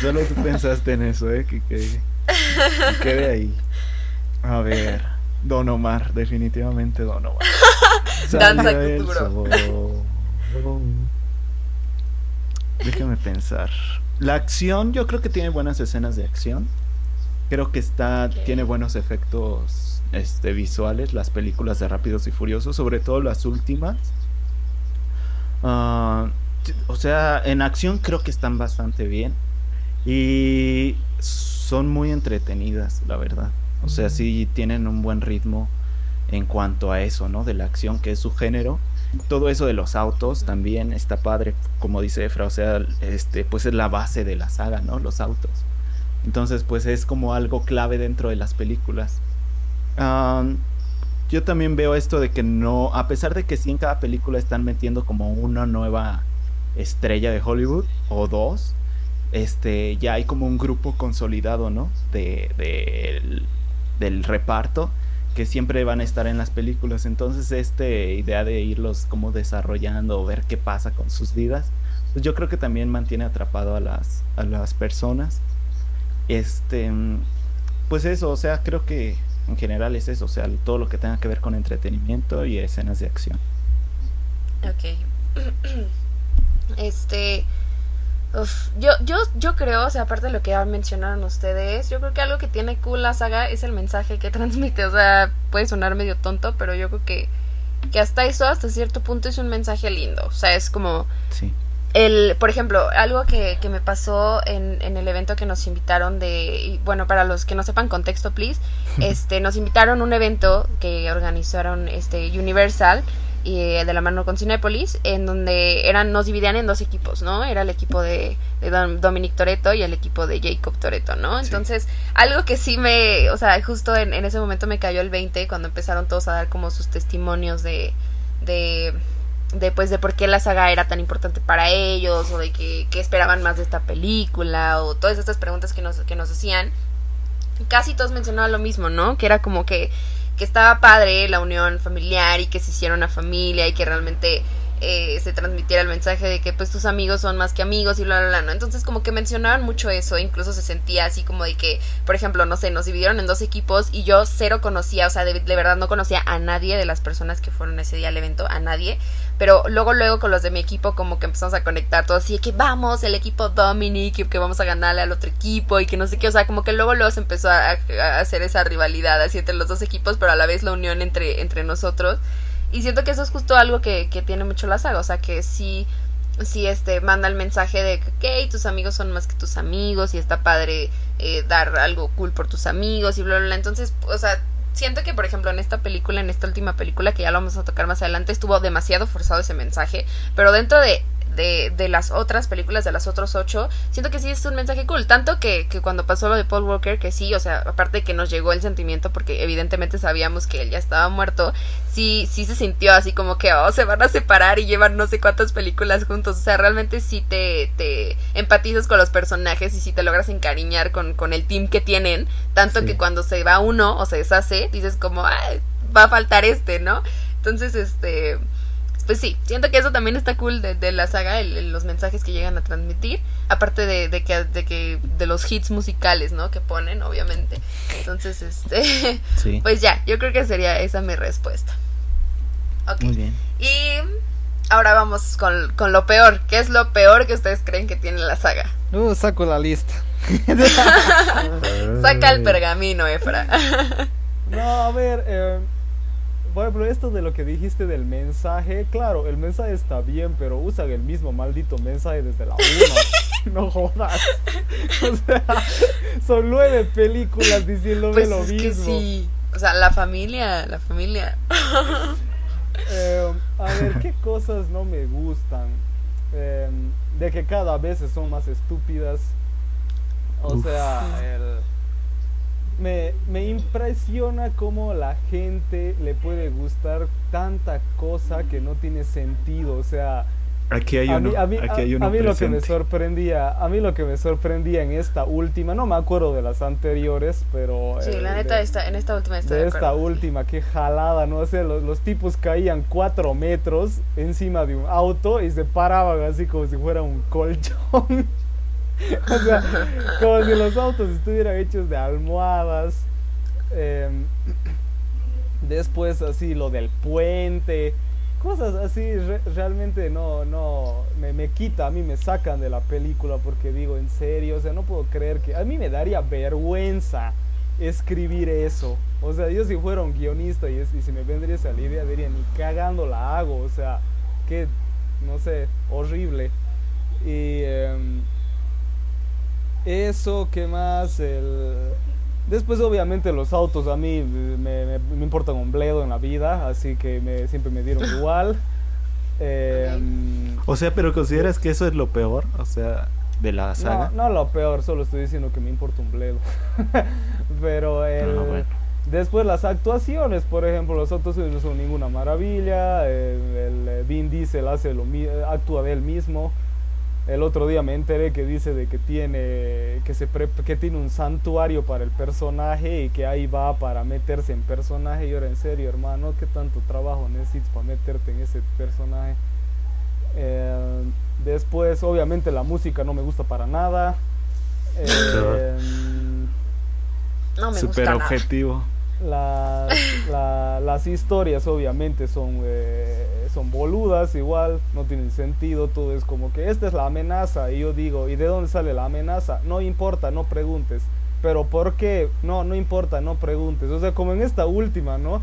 Solo tú pensaste en eso, ¿eh? Que, que, que quede ahí. A ver. Don Omar, definitivamente Don Omar. Danza Kuduro. Déjame pensar. La acción, yo creo que tiene buenas escenas de acción. Creo que está, tiene buenos efectos este, visuales, las películas de Rápidos y Furiosos, sobre todo las últimas. Ah, o sea, en acción creo que están bastante bien. Y son muy entretenidas, la verdad. O sea, sí tienen un buen ritmo en cuanto a eso, ¿no? De la acción, que es su género. Todo eso de los autos también está padre, como dice Efra, o sea, este, pues es la base de la saga, ¿no? Los autos. Entonces, pues es como algo clave dentro de las películas. yo también veo esto de que no, a pesar de que sí en cada película están metiendo como una nueva estrella de Hollywood o dos, este, ya hay como un grupo consolidado, ¿no? De, de del reparto que siempre van a estar en las películas. Entonces, esta idea de irlos como desarrollando o ver qué pasa con sus vidas, pues yo creo que también mantiene atrapado a las, a las personas. Este, pues eso, o sea, creo que en general es eso, o sea, todo lo que tenga que ver con entretenimiento y escenas de acción. Ok. Este, yo, yo, yo creo, o sea, aparte de lo que ya mencionaron ustedes, yo creo que algo que tiene cool la saga es el mensaje que transmite. O sea, puede sonar medio tonto, pero yo creo que, que hasta eso, hasta cierto punto, es un mensaje lindo. O sea, es como. Sí. El, por ejemplo, algo que, que me pasó en, en, el evento que nos invitaron de, bueno, para los que no sepan contexto, please, este, nos invitaron a un evento que organizaron este Universal y eh, de la mano con Cinepolis, en donde eran, nos dividían en dos equipos, ¿no? Era el equipo de, Dominic Toreto y el equipo de Jacob Toreto, ¿no? Entonces, algo que sí me, o sea, justo en, ese momento me cayó el 20 cuando empezaron todos a dar como sus testimonios de, de, de pues de por qué la saga era tan importante para ellos, o de que, que esperaban más de esta película, o todas estas preguntas que nos, que nos hacían. Casi todos mencionaban lo mismo, ¿no? Que era como que que estaba padre la unión familiar y que se hiciera una familia y que realmente eh, se transmitiera el mensaje de que pues tus amigos son más que amigos y bla bla bla, ¿no? Entonces como que mencionaban mucho eso, incluso se sentía así como de que, por ejemplo, no sé, nos dividieron en dos equipos y yo cero conocía, o sea, de, de verdad no conocía a nadie de las personas que fueron ese día al evento, a nadie, pero luego, luego con los de mi equipo como que empezamos a conectar todo así de que vamos, el equipo Dominic, que vamos a ganarle al otro equipo y que no sé qué, o sea, como que luego, luego se empezó a, hacer esa rivalidad así entre los dos equipos, pero a la vez la unión entre, entre nosotros. Y siento que eso es justo algo que, que tiene mucho la saga, o sea, que sí sí este manda el mensaje de que tus amigos son más que tus amigos y está padre eh, dar algo cool por tus amigos y bla bla bla entonces o sea siento que, por ejemplo, en esta película, en esta última película, que ya lo vamos a tocar más adelante, estuvo demasiado forzado ese mensaje. Pero dentro de de, de, las otras películas, de las otros ocho, siento que sí es un mensaje cool. Tanto que, que, cuando pasó lo de Paul Walker, que sí, o sea, aparte de que nos llegó el sentimiento, porque evidentemente sabíamos que él ya estaba muerto, sí, sí se sintió así como que, oh, se van a separar y llevan no sé cuántas películas juntos. O sea, realmente sí te, te empatizas con los personajes y sí te logras encariñar con, con el team que tienen. Tanto que cuando se va uno o se deshace, dices como, Ay, va a faltar este, ¿no? Entonces, este pues sí, siento que eso también está cool de, la saga, los mensajes que llegan a transmitir, aparte de, de, que, de que de los hits musicales, ¿no? Que ponen, obviamente. Entonces, este, pues ya, yo creo que sería esa mi respuesta. Ok. Muy bien. Y ahora vamos con, con lo peor. ¿Qué es lo peor que ustedes creen que tiene la saga? Uh, saco la lista. Saca el pergamino, Efra. no, a ver, eh por ejemplo, esto de lo que dijiste del mensaje, claro, el mensaje está bien, pero usan el mismo maldito mensaje desde la 1. no jodas. O sea, son nueve películas diciéndome pues lo es mismo. Que sí. O sea, la familia, la familia. Eh, a ver, ¿qué cosas no me gustan? Eh, de que cada vez son más estúpidas. O sea, el me, me impresiona cómo la gente le puede gustar tanta cosa que no tiene sentido. O sea, Aquí hay uno, a mí, aquí hay uno a mí lo que me sorprendía, a mí lo que me sorprendía en esta última, no me acuerdo de las anteriores, pero sí, la eh, neta está, en esta última está de, esta última, qué jalada, no sé, los, los, tipos caían cuatro metros encima de un auto y se paraban así como si fuera un colchón. o sea, como si los autos estuvieran hechos de almohadas. Em, Después así lo del puente, cosas así realmente no, no, me, me, quita, a mí me sacan de la película porque digo, en serio, o sea, no puedo creer que, a mí me daría vergüenza escribir eso. O sea, yo si fuera un guionista y, si me vendría esa idea, diría, ni cagando la hago, o sea, que, no sé, horrible. Y em, eso, ¿qué más? El, después, obviamente, los autos a mí me, me, importan un bledo en la vida, así que me, siempre me dieron igual. Em, o sea, pero consideras que eso es lo peor, o sea, de la saga. No, no lo peor, solo estoy diciendo que me importa un bledo. pero el, ah, después las actuaciones, por ejemplo, los actuaciones no son ninguna maravilla. El, el Vin Diesel hace lo actúa de él mismo. El otro día me enteré que dice de que tiene que se que tiene un santuario para el personaje y que ahí va para meterse en personaje. Y ahora en serio, hermano, ¿qué tanto trabajo necesitas para meterte en ese personaje? Eh, después, obviamente, la música no me gusta para nada. Eh, no me Super objetivo. Las, las historias obviamente son, eh, son boludas igual, no tienen sentido, todo es como que esta es la amenaza y yo digo, ¿y de dónde sale la amenaza? No importa, no preguntes. Pero ¿por qué? No, no importa, no preguntes. O sea, como en esta última, ¿no?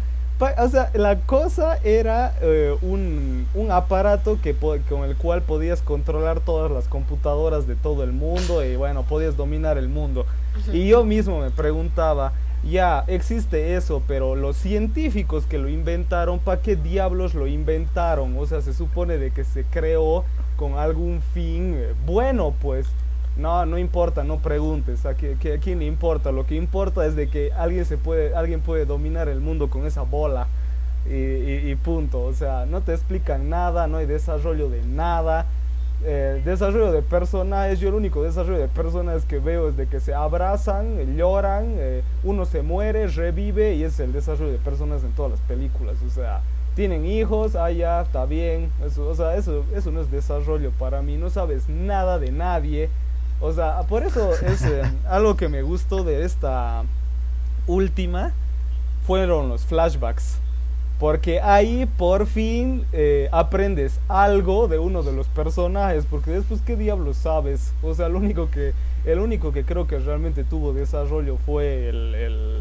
O sea, la cosa era eh, un, un, aparato que, con el cual podías controlar todas las computadoras de todo el mundo y bueno, podías dominar el mundo. Y yo mismo me preguntaba, ya existe eso, pero los científicos que lo inventaron, ¿para qué diablos lo inventaron? O sea, se supone de que se creó con algún fin eh, bueno, pues. No, no importa, no preguntes. ¿A, quién le importa? Lo que importa es de que alguien, se puede, alguien puede dominar el mundo con esa bola. y punto. O sea, no te explican nada, no hay desarrollo de nada eh, desarrollo de personajes, yo el único desarrollo de personajes que veo es de que se abrazan, lloran, eh, uno se muere, revive y es el desarrollo de personas en todas las películas. O sea, tienen hijos, ah ya, está bien. Eso, o sea, eso, eso no es desarrollo para mí, no sabes nada de nadie. O sea, por eso es eh, algo que me gustó de esta última, fueron los flashbacks. Porque ahí por fin eh, aprendes algo de uno de los personajes. Porque después, ¿qué diablos sabes? O sea, lo único que, el único que creo que realmente tuvo desarrollo fue el,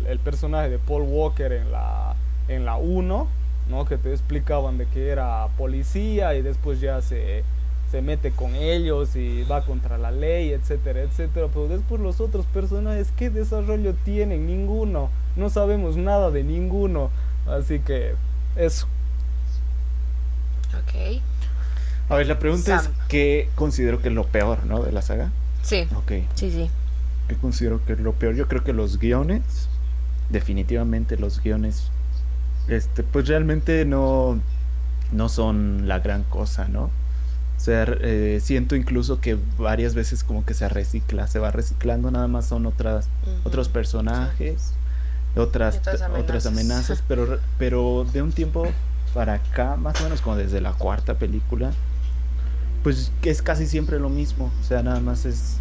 el, personaje de Paul Walker en la, en la 1, ¿no? Que te explicaban de que era policía y después ya se, se mete con ellos y va contra la ley, etcétera, etcétera. Pero después los otros personajes, ¿qué desarrollo tienen? Ninguno. No sabemos nada de ninguno. Así que eso. Ok. A ver, la pregunta es, ¿qué considero que es lo peor, ¿no? De la saga. Sí. Ok. Sí, sí. ¿Qué considero que es lo peor? Yo creo que los guiones, definitivamente los guiones, este, pues realmente no, no son la gran cosa, ¿no? O sea, eh, siento incluso que varias veces como que se recicla, se va reciclando, nada más son otras, otros personajes otras, otras amenazas, pero, pero de un tiempo para acá, más o menos como desde la cuarta película, pues es casi siempre lo mismo, o sea, nada más es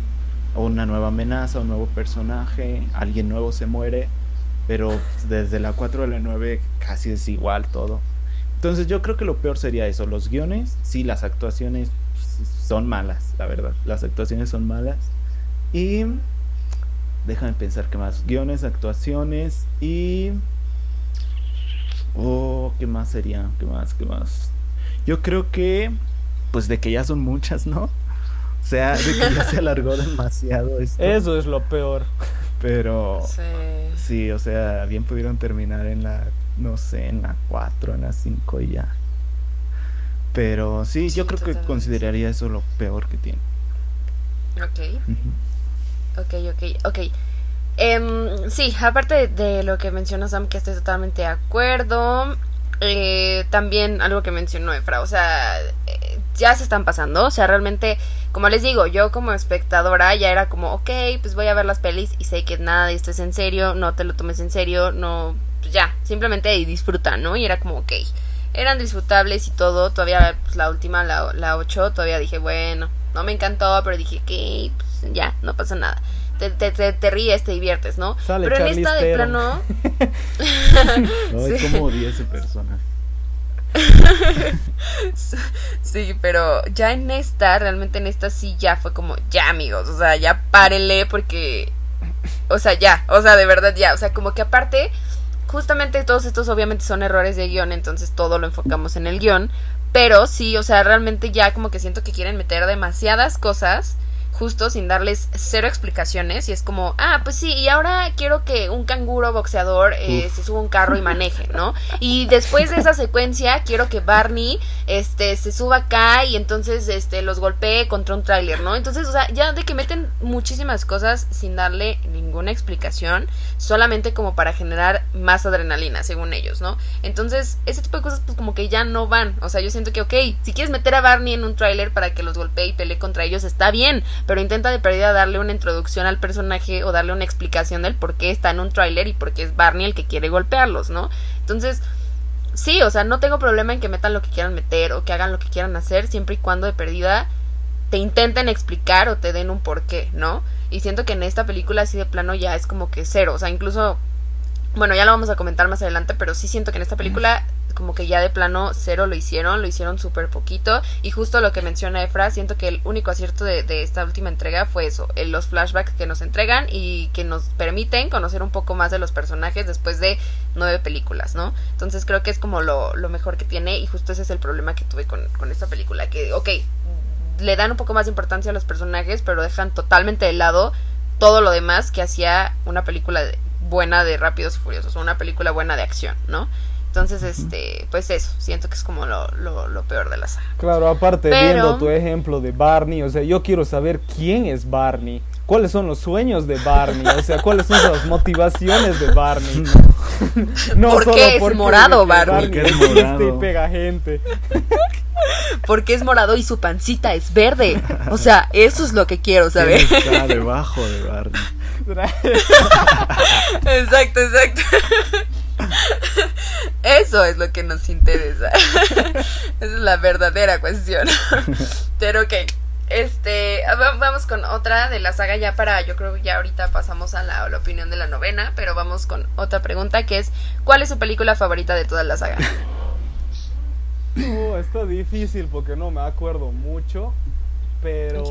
una nueva amenaza, un nuevo personaje, alguien nuevo se muere, pero desde la 4 a la 9 casi es igual todo. Entonces yo creo que lo peor sería eso, los guiones, sí, las actuaciones son malas, la verdad, las actuaciones son malas. Y Déjame pensar qué más. Guiones, actuaciones y. Oh, ¿qué más sería? ¿Qué más? ¿Qué más? Yo creo que. Pues de que ya son muchas, ¿no? O sea, de que ya se alargó demasiado esto. Eso es lo peor. Pero. Sí. Sí, o sea, bien pudieron terminar en la. No sé, en la 4, en la 5 y ya. Pero sí, yo creo que consideraría eso lo peor que tiene. Ok. Ok, ok, ok. Em, sí, aparte de, lo que menciona Sam, que estoy totalmente de acuerdo. Eh, también algo que mencionó Efra, o sea, eh, ya se están pasando, o sea, realmente, como les digo, yo como espectadora ya era como, ok, pues voy a ver las pelis y sé que nada de esto es en serio, no te lo tomes en serio, no, pues ya, simplemente disfruta, ¿no? Y era como, ok, eran disfrutables y todo, todavía pues, la última, la, la 8, todavía dije, bueno, no me encantó, pero dije, ok, pues ya, no pasa nada. te, te, te, ríes, te diviertes, ¿no? Pero en esta de plano... Ay, como odia ese personaje. sí, pero ya en esta, realmente en esta sí ya fue como, ya amigos, o sea, ya párenle porque, o sea, ya, o sea, de verdad ya, o sea, como que aparte, justamente todos estos obviamente son errores de guion, entonces todo lo enfocamos en el guion, pero sí, o sea, realmente ya como que siento que quieren meter demasiadas cosas justo sin darles cero explicaciones y es como, ah, pues sí, y ahora quiero que un canguro boxeador eh, se suba a un carro y maneje, ¿no? Y después de esa secuencia quiero que Barney este se suba acá y entonces este los golpee contra un tráiler, ¿no? Entonces, o sea, ya de que meten muchísimas cosas sin darle ninguna explicación, solamente como para generar más adrenalina, según ellos, ¿no? Entonces, ese tipo de cosas pues como que ya no van, o sea, yo siento que ok, si quieres meter a Barney en un tráiler para que los golpee y pelee contra ellos está bien, pero intenta de perdida darle una introducción al personaje o darle una explicación del por qué está en un tráiler y por qué es Barney el que quiere golpearlos, ¿no? Entonces, sí, o sea, no tengo problema en que metan lo que quieran meter o que hagan lo que quieran hacer, siempre y cuando de perdida te intenten explicar o te den un porqué, ¿no? Y siento que en esta película así de plano ya es como que cero, o sea, incluso, bueno, ya lo vamos a comentar más adelante, pero sí siento que en esta película como que ya de plano cero lo hicieron, lo hicieron súper poquito. Y justo lo que menciona Efra, siento que el único acierto de, esta última entrega fue eso, los flashbacks que nos entregan y que nos permiten conocer un poco más de los personajes después de nueve películas, ¿no? Entonces creo que es como lo, lo mejor que tiene y justo ese es el problema que tuve con, con esta película, que, ok, le dan un poco más de importancia a los personajes, pero dejan totalmente de lado todo lo demás que hacía una película buena de Rápidos y Furiosos, una película buena de acción, ¿no? Entonces, este, pues eso, siento que es como lo, lo, peor de la saga. Claro, aparte viendo tu ejemplo de Barney, o sea, yo quiero saber quién es Barney, cuáles son los sueños de Barney, o sea, cuáles son las motivaciones de Barney. no ¿Por solo qué es morado Barney? Porque es morado. y pega gente. Porque es morado y su pancita es verde. O sea, eso es lo que quiero saber. Está debajo de Barney. exacto, exacto. Eso es lo que nos interesa. Esa es la verdadera cuestión. Pero ok. Este, vamos con otra de la saga ya para, yo creo que ya ahorita pasamos a la, opinión de la novena, pero vamos con otra pregunta que es, ¿cuál es su película favorita de toda la saga? Oh, está difícil porque no me acuerdo mucho, pero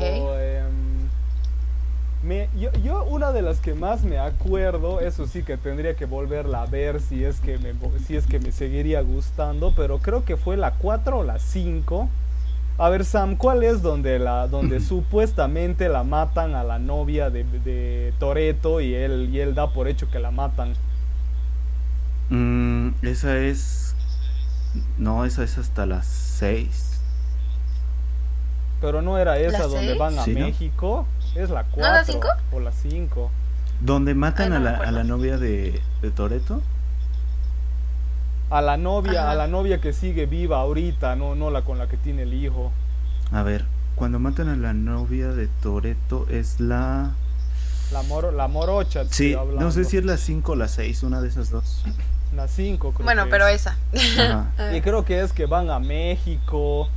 em, yo, una de las que más me acuerdo, eso sí que tendría que volverla a ver si es que me, si es que me seguiría gustando, pero creo que fue la 4 o la 5. A ver, Sam, ¿cuál es donde, la, donde supuestamente la matan a la novia de, de Toreto y él, y él da por hecho que la matan? Mm, esa es... No, esa es hasta las 6. Pero no era esa donde van a México. Es la 4. ¿No la 5? O la 5. ¿Donde matan a, la, a, la, novia de, de Toreto? A la novia, a la novia que sigue viva ahorita, no, no la con la que tiene el hijo. A ver, cuando matan a la novia de Toreto es la. La, moro, la morocha. Sí, no sé si es la 5 o la 6, una de esas dos. La 5, creo. Bueno, pero esa. y creo que es que van a México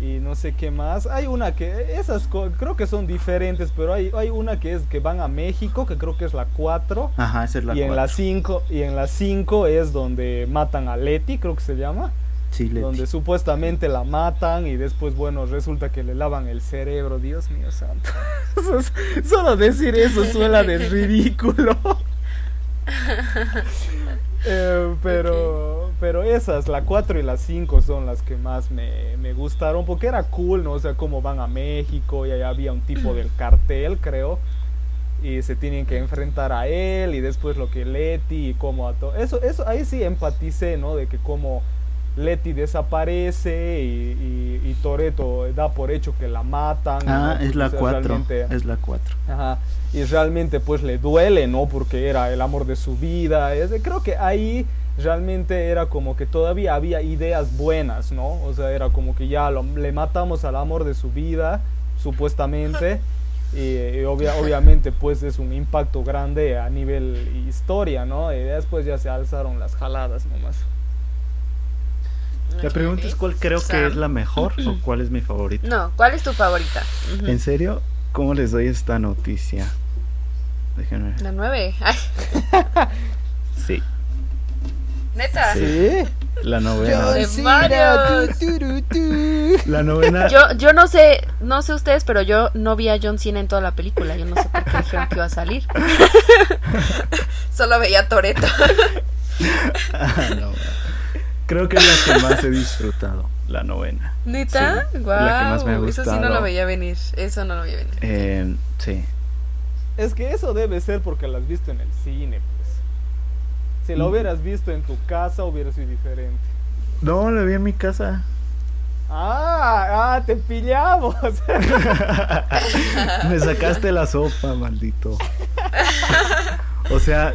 y no sé qué más. Hay una que, esas creo que son diferentes, pero hay, hay una que es que van a México, que creo que es la 4. Ajá, esa es la y En la 5, y en la 5 es donde matan a Leti, creo que se llama. Sí, Leti. Donde supuestamente la matan y después, bueno, resulta que le lavan el cerebro. Dios mío santo. Solo decir eso suena de ridículo. Eh, pero, pero esas, la 4 y la 5 son las que más me, me, gustaron porque era cool, ¿no? O sea, cómo van a México y allá había un tipo del cartel, creo. Y se tienen que enfrentar a él y después lo que Leti y cómo a todo. Eso, eso, ahí sí empaticé, ¿no? De que cómo Leti desaparece y, y, Toreto da por hecho que la matan. Ah, es la 4. Es la 4. Ajá. Y realmente pues le duele, ¿no? Porque era el amor de su vida. Es, creo que ahí realmente era como que todavía había ideas buenas, ¿no? O sea, era como que ya le matamos al amor de su vida, supuestamente. Y, obviamente pues es un impacto grande a nivel historia, ¿no? Y después ya se alzaron las jaladas nomás. La pregunta es cuál creo que es la mejor o cuál es mi favorita. No, ¿cuál es tu favorita? ¿En serio? ¿Cómo les doy esta noticia? Déjenme. La 9. sí. ¿Neta? Sí. La novena. De Mario. La novena. Yo, yo no sé, no sé ustedes, pero yo no vi a John Cena en toda la película. Yo no sé por qué dijeron que iba a salir. Solo veía a Toreto. Ah, no. Creo que es la que más he disfrutado, la novena. ¿Neta? Sí, Guau. la que más me ha Eso sí no gustado. lo veía venir. Eso no lo veía venir. Eh, sí. Es que eso debe ser porque la has visto en el cine, pues. Si la Mm. hubieras visto en tu casa, hubiera sido diferente. No, la vi en mi casa. Ah, ah, te pillamos. Me sacaste la sopa, maldito. O sea,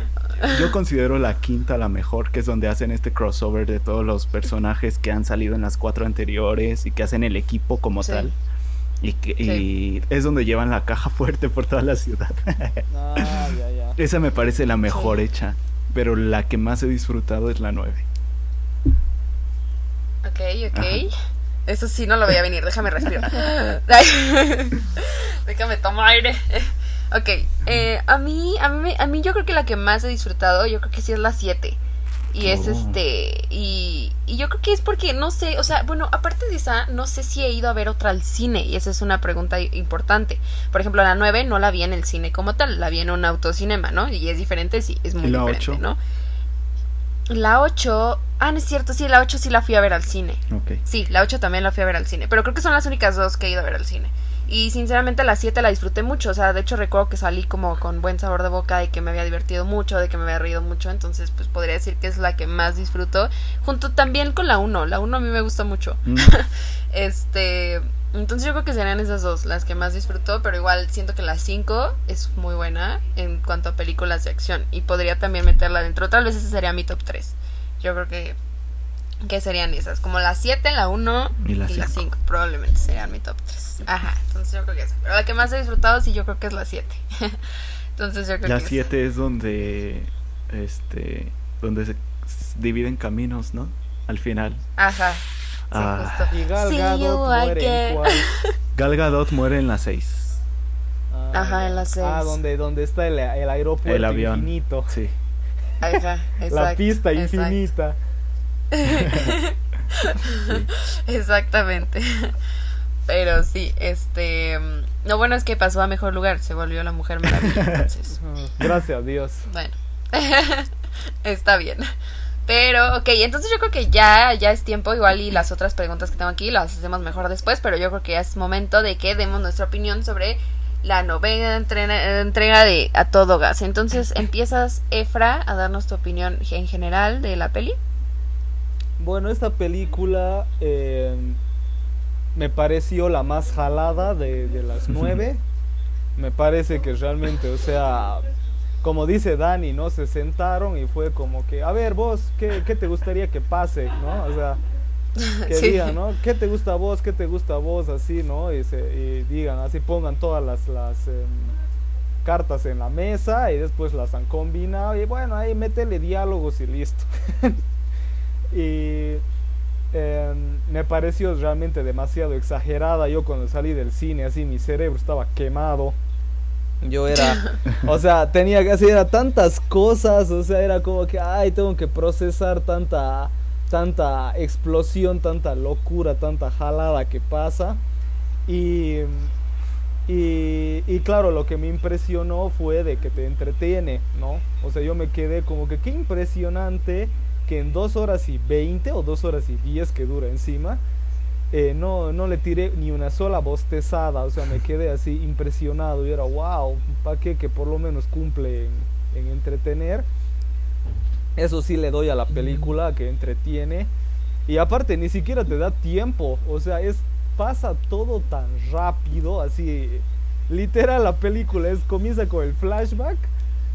yo considero la quinta la mejor, que es donde hacen este crossover de todos los personajes que han salido en las cuatro anteriores y que hacen el equipo como Sí. tal. Y, que, Sí. y es donde llevan la caja fuerte por toda la ciudad. ah, ya, ya. Esa me parece la mejor Sí. hecha, pero la que más he disfrutado es la 9. Ok, ok. Ajá. Eso sí no lo veía venir. Déjame respirar. Déjame tomar aire. Ok. eh, a mí, a mí, a mí yo creo que la que más he disfrutado, yo creo que sí es la 7. Y es Oh. este. Y, y yo creo que es porque, no sé, o sea, bueno, aparte de esa, no sé si he ido a ver otra al cine. Y esa es una pregunta importante. Por ejemplo, la 9 no la vi en el cine como tal, la vi en un autocinema, ¿no? Y es diferente, sí, es muy ¿Y la diferente, ocho? ¿no? La 8. Ah, no es cierto, sí, la 8 sí la fui a ver al cine. Ok. Sí, la 8 también la fui a ver al cine, pero creo que son las únicas dos que he ido a ver al cine. Y sinceramente la 7 la disfruté mucho, o sea, de hecho recuerdo que salí como con buen sabor de boca y que me había divertido mucho, de que me había reído mucho, entonces pues podría decir que es la que más disfruto, junto también con la 1, la 1 a mí me gusta mucho. Mm, Este, entonces yo creo que serían esas dos las que más disfruto, pero igual siento que la 5 es muy buena en cuanto a películas de acción y podría también meterla dentro, tal vez ese sería mi top 3. Yo creo que que serían esas, como la 7, la 1 Y la y la cinco. 5, probablemente serían mi top 3. Ajá, entonces yo creo que esa. Pero la que más he disfrutado sí yo creo que es la 7. entonces yo creo La que esa. 7 es donde este donde se dividen caminos, ¿no? Al final. Ajá. Sí, Ah. justo. Y Gal Gadot muere en again. cuál? Gal Gadot muere en la 6. Ah, Ajá, en la seis. Ah, donde, donde está el, el aeropuerto El avión. infinito. Sí. Ajá, la exacto, pista exacto. Exactamente. Pero sí, este. Lo bueno es que pasó a mejor lugar, se volvió la mujer maravilla. Entonces, Gracias a Dios. bueno, está bien. Pero, ok, entonces yo creo que ya, ya es tiempo, igual y las otras preguntas que tengo aquí las hacemos mejor después, pero yo creo que ya es momento de que demos nuestra opinión sobre la novena entrena- entrega de A Todo Gas. Entonces, empiezas, Efra, a darnos tu opinión en general de la peli. Bueno, esta película eh, me pareció la más jalada de, de las nueve. me parece que realmente, o sea, como dice Dani, ¿no? Se sentaron y fue como que, a ver, vos, ¿qué, qué te gustaría que pase, ¿no? O sea, que Sí. digan, ¿no? ¿Qué te gusta a vos? ¿Qué te gusta a vos? Así, ¿no? Y, se, y digan, así pongan todas las, las em, cartas en la mesa y después las han combinado y bueno, ahí métele diálogos y listo. y em, me pareció realmente demasiado exagerada. Yo cuando salí del cine, así mi cerebro estaba quemado. Yo era, o sea, tenía que hacer tantas cosas, o sea, era como que, ay, tengo que procesar tanta, tanta explosión, tanta locura, tanta jalada que pasa. Y, y, y claro, lo que me impresionó fue de que te entretiene, ¿no? O sea, yo me quedé como que qué impresionante que en dos horas y veinte o dos horas y diez que dura encima, eh, no, no le tiré ni una sola bostezada, o sea, me quedé así impresionado y era, wow, ¿para qué? Que por lo menos cumple en, en entretener. Eso sí le doy a la película, que entretiene. Y aparte, ni siquiera te da tiempo, o sea, es pasa todo tan rápido, así, literal la película es, comienza con el flashback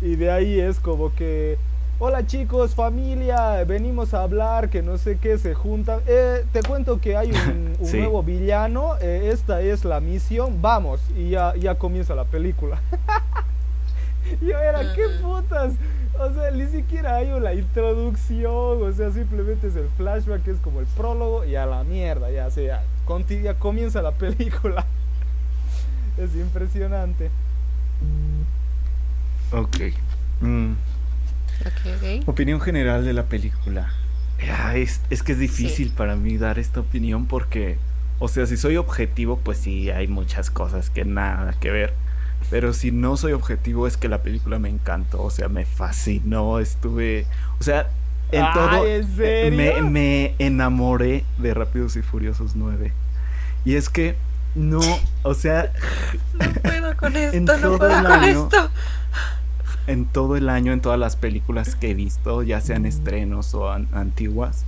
y de ahí es como que... Hola chicos, familia, venimos a hablar, que no sé qué, se juntan. Eh, te cuento que hay un, un Sí. nuevo villano, eh, esta es la misión, vamos, y ya, ya comienza la película. Yo era, ¿qué putas? O sea, ni siquiera hay una introducción, o sea, simplemente es el flashback, que es como el prólogo, y a la mierda, ya, o sea, ya comienza la película. Es impresionante. Ok. Mm. Opinión general de la película. es, que es difícil para mí dar esta opinión porque, o sea, si soy objetivo, pues sí, hay muchas cosas que nada que ver. Pero si no soy objetivo es que la película me encantó, o sea, me fascinó, estuve, o sea, en todo Me, me enamoré de Rápidos y Furiosos 9. Y es que no, o sea, no puedo con esto, no puedo con esto en todo el año, en todas las películas que he visto, ya sean estrenos o antiguas,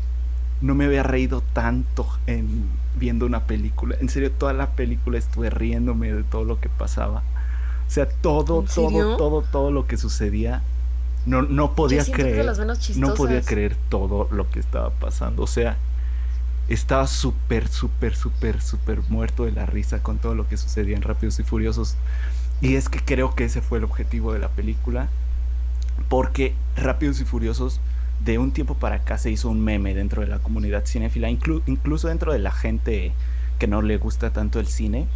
no me había reído tanto en viendo una película. En serio, toda la película estuve riéndome de todo lo que pasaba. O sea, todo, todo, todo, todo lo que sucedía. No, no podía creer. No podía creer todo lo que estaba pasando. O sea, estaba súper, súper, súper, súper muerto de la risa con todo lo que sucedía en Rápidos y Furiosos. Y es que creo que ese fue el objetivo de la película. Porque Rápidos y Furiosos, de un tiempo para acá, se hizo un meme dentro de la comunidad cinéfila, incluso dentro de la gente que no le gusta tanto el cine.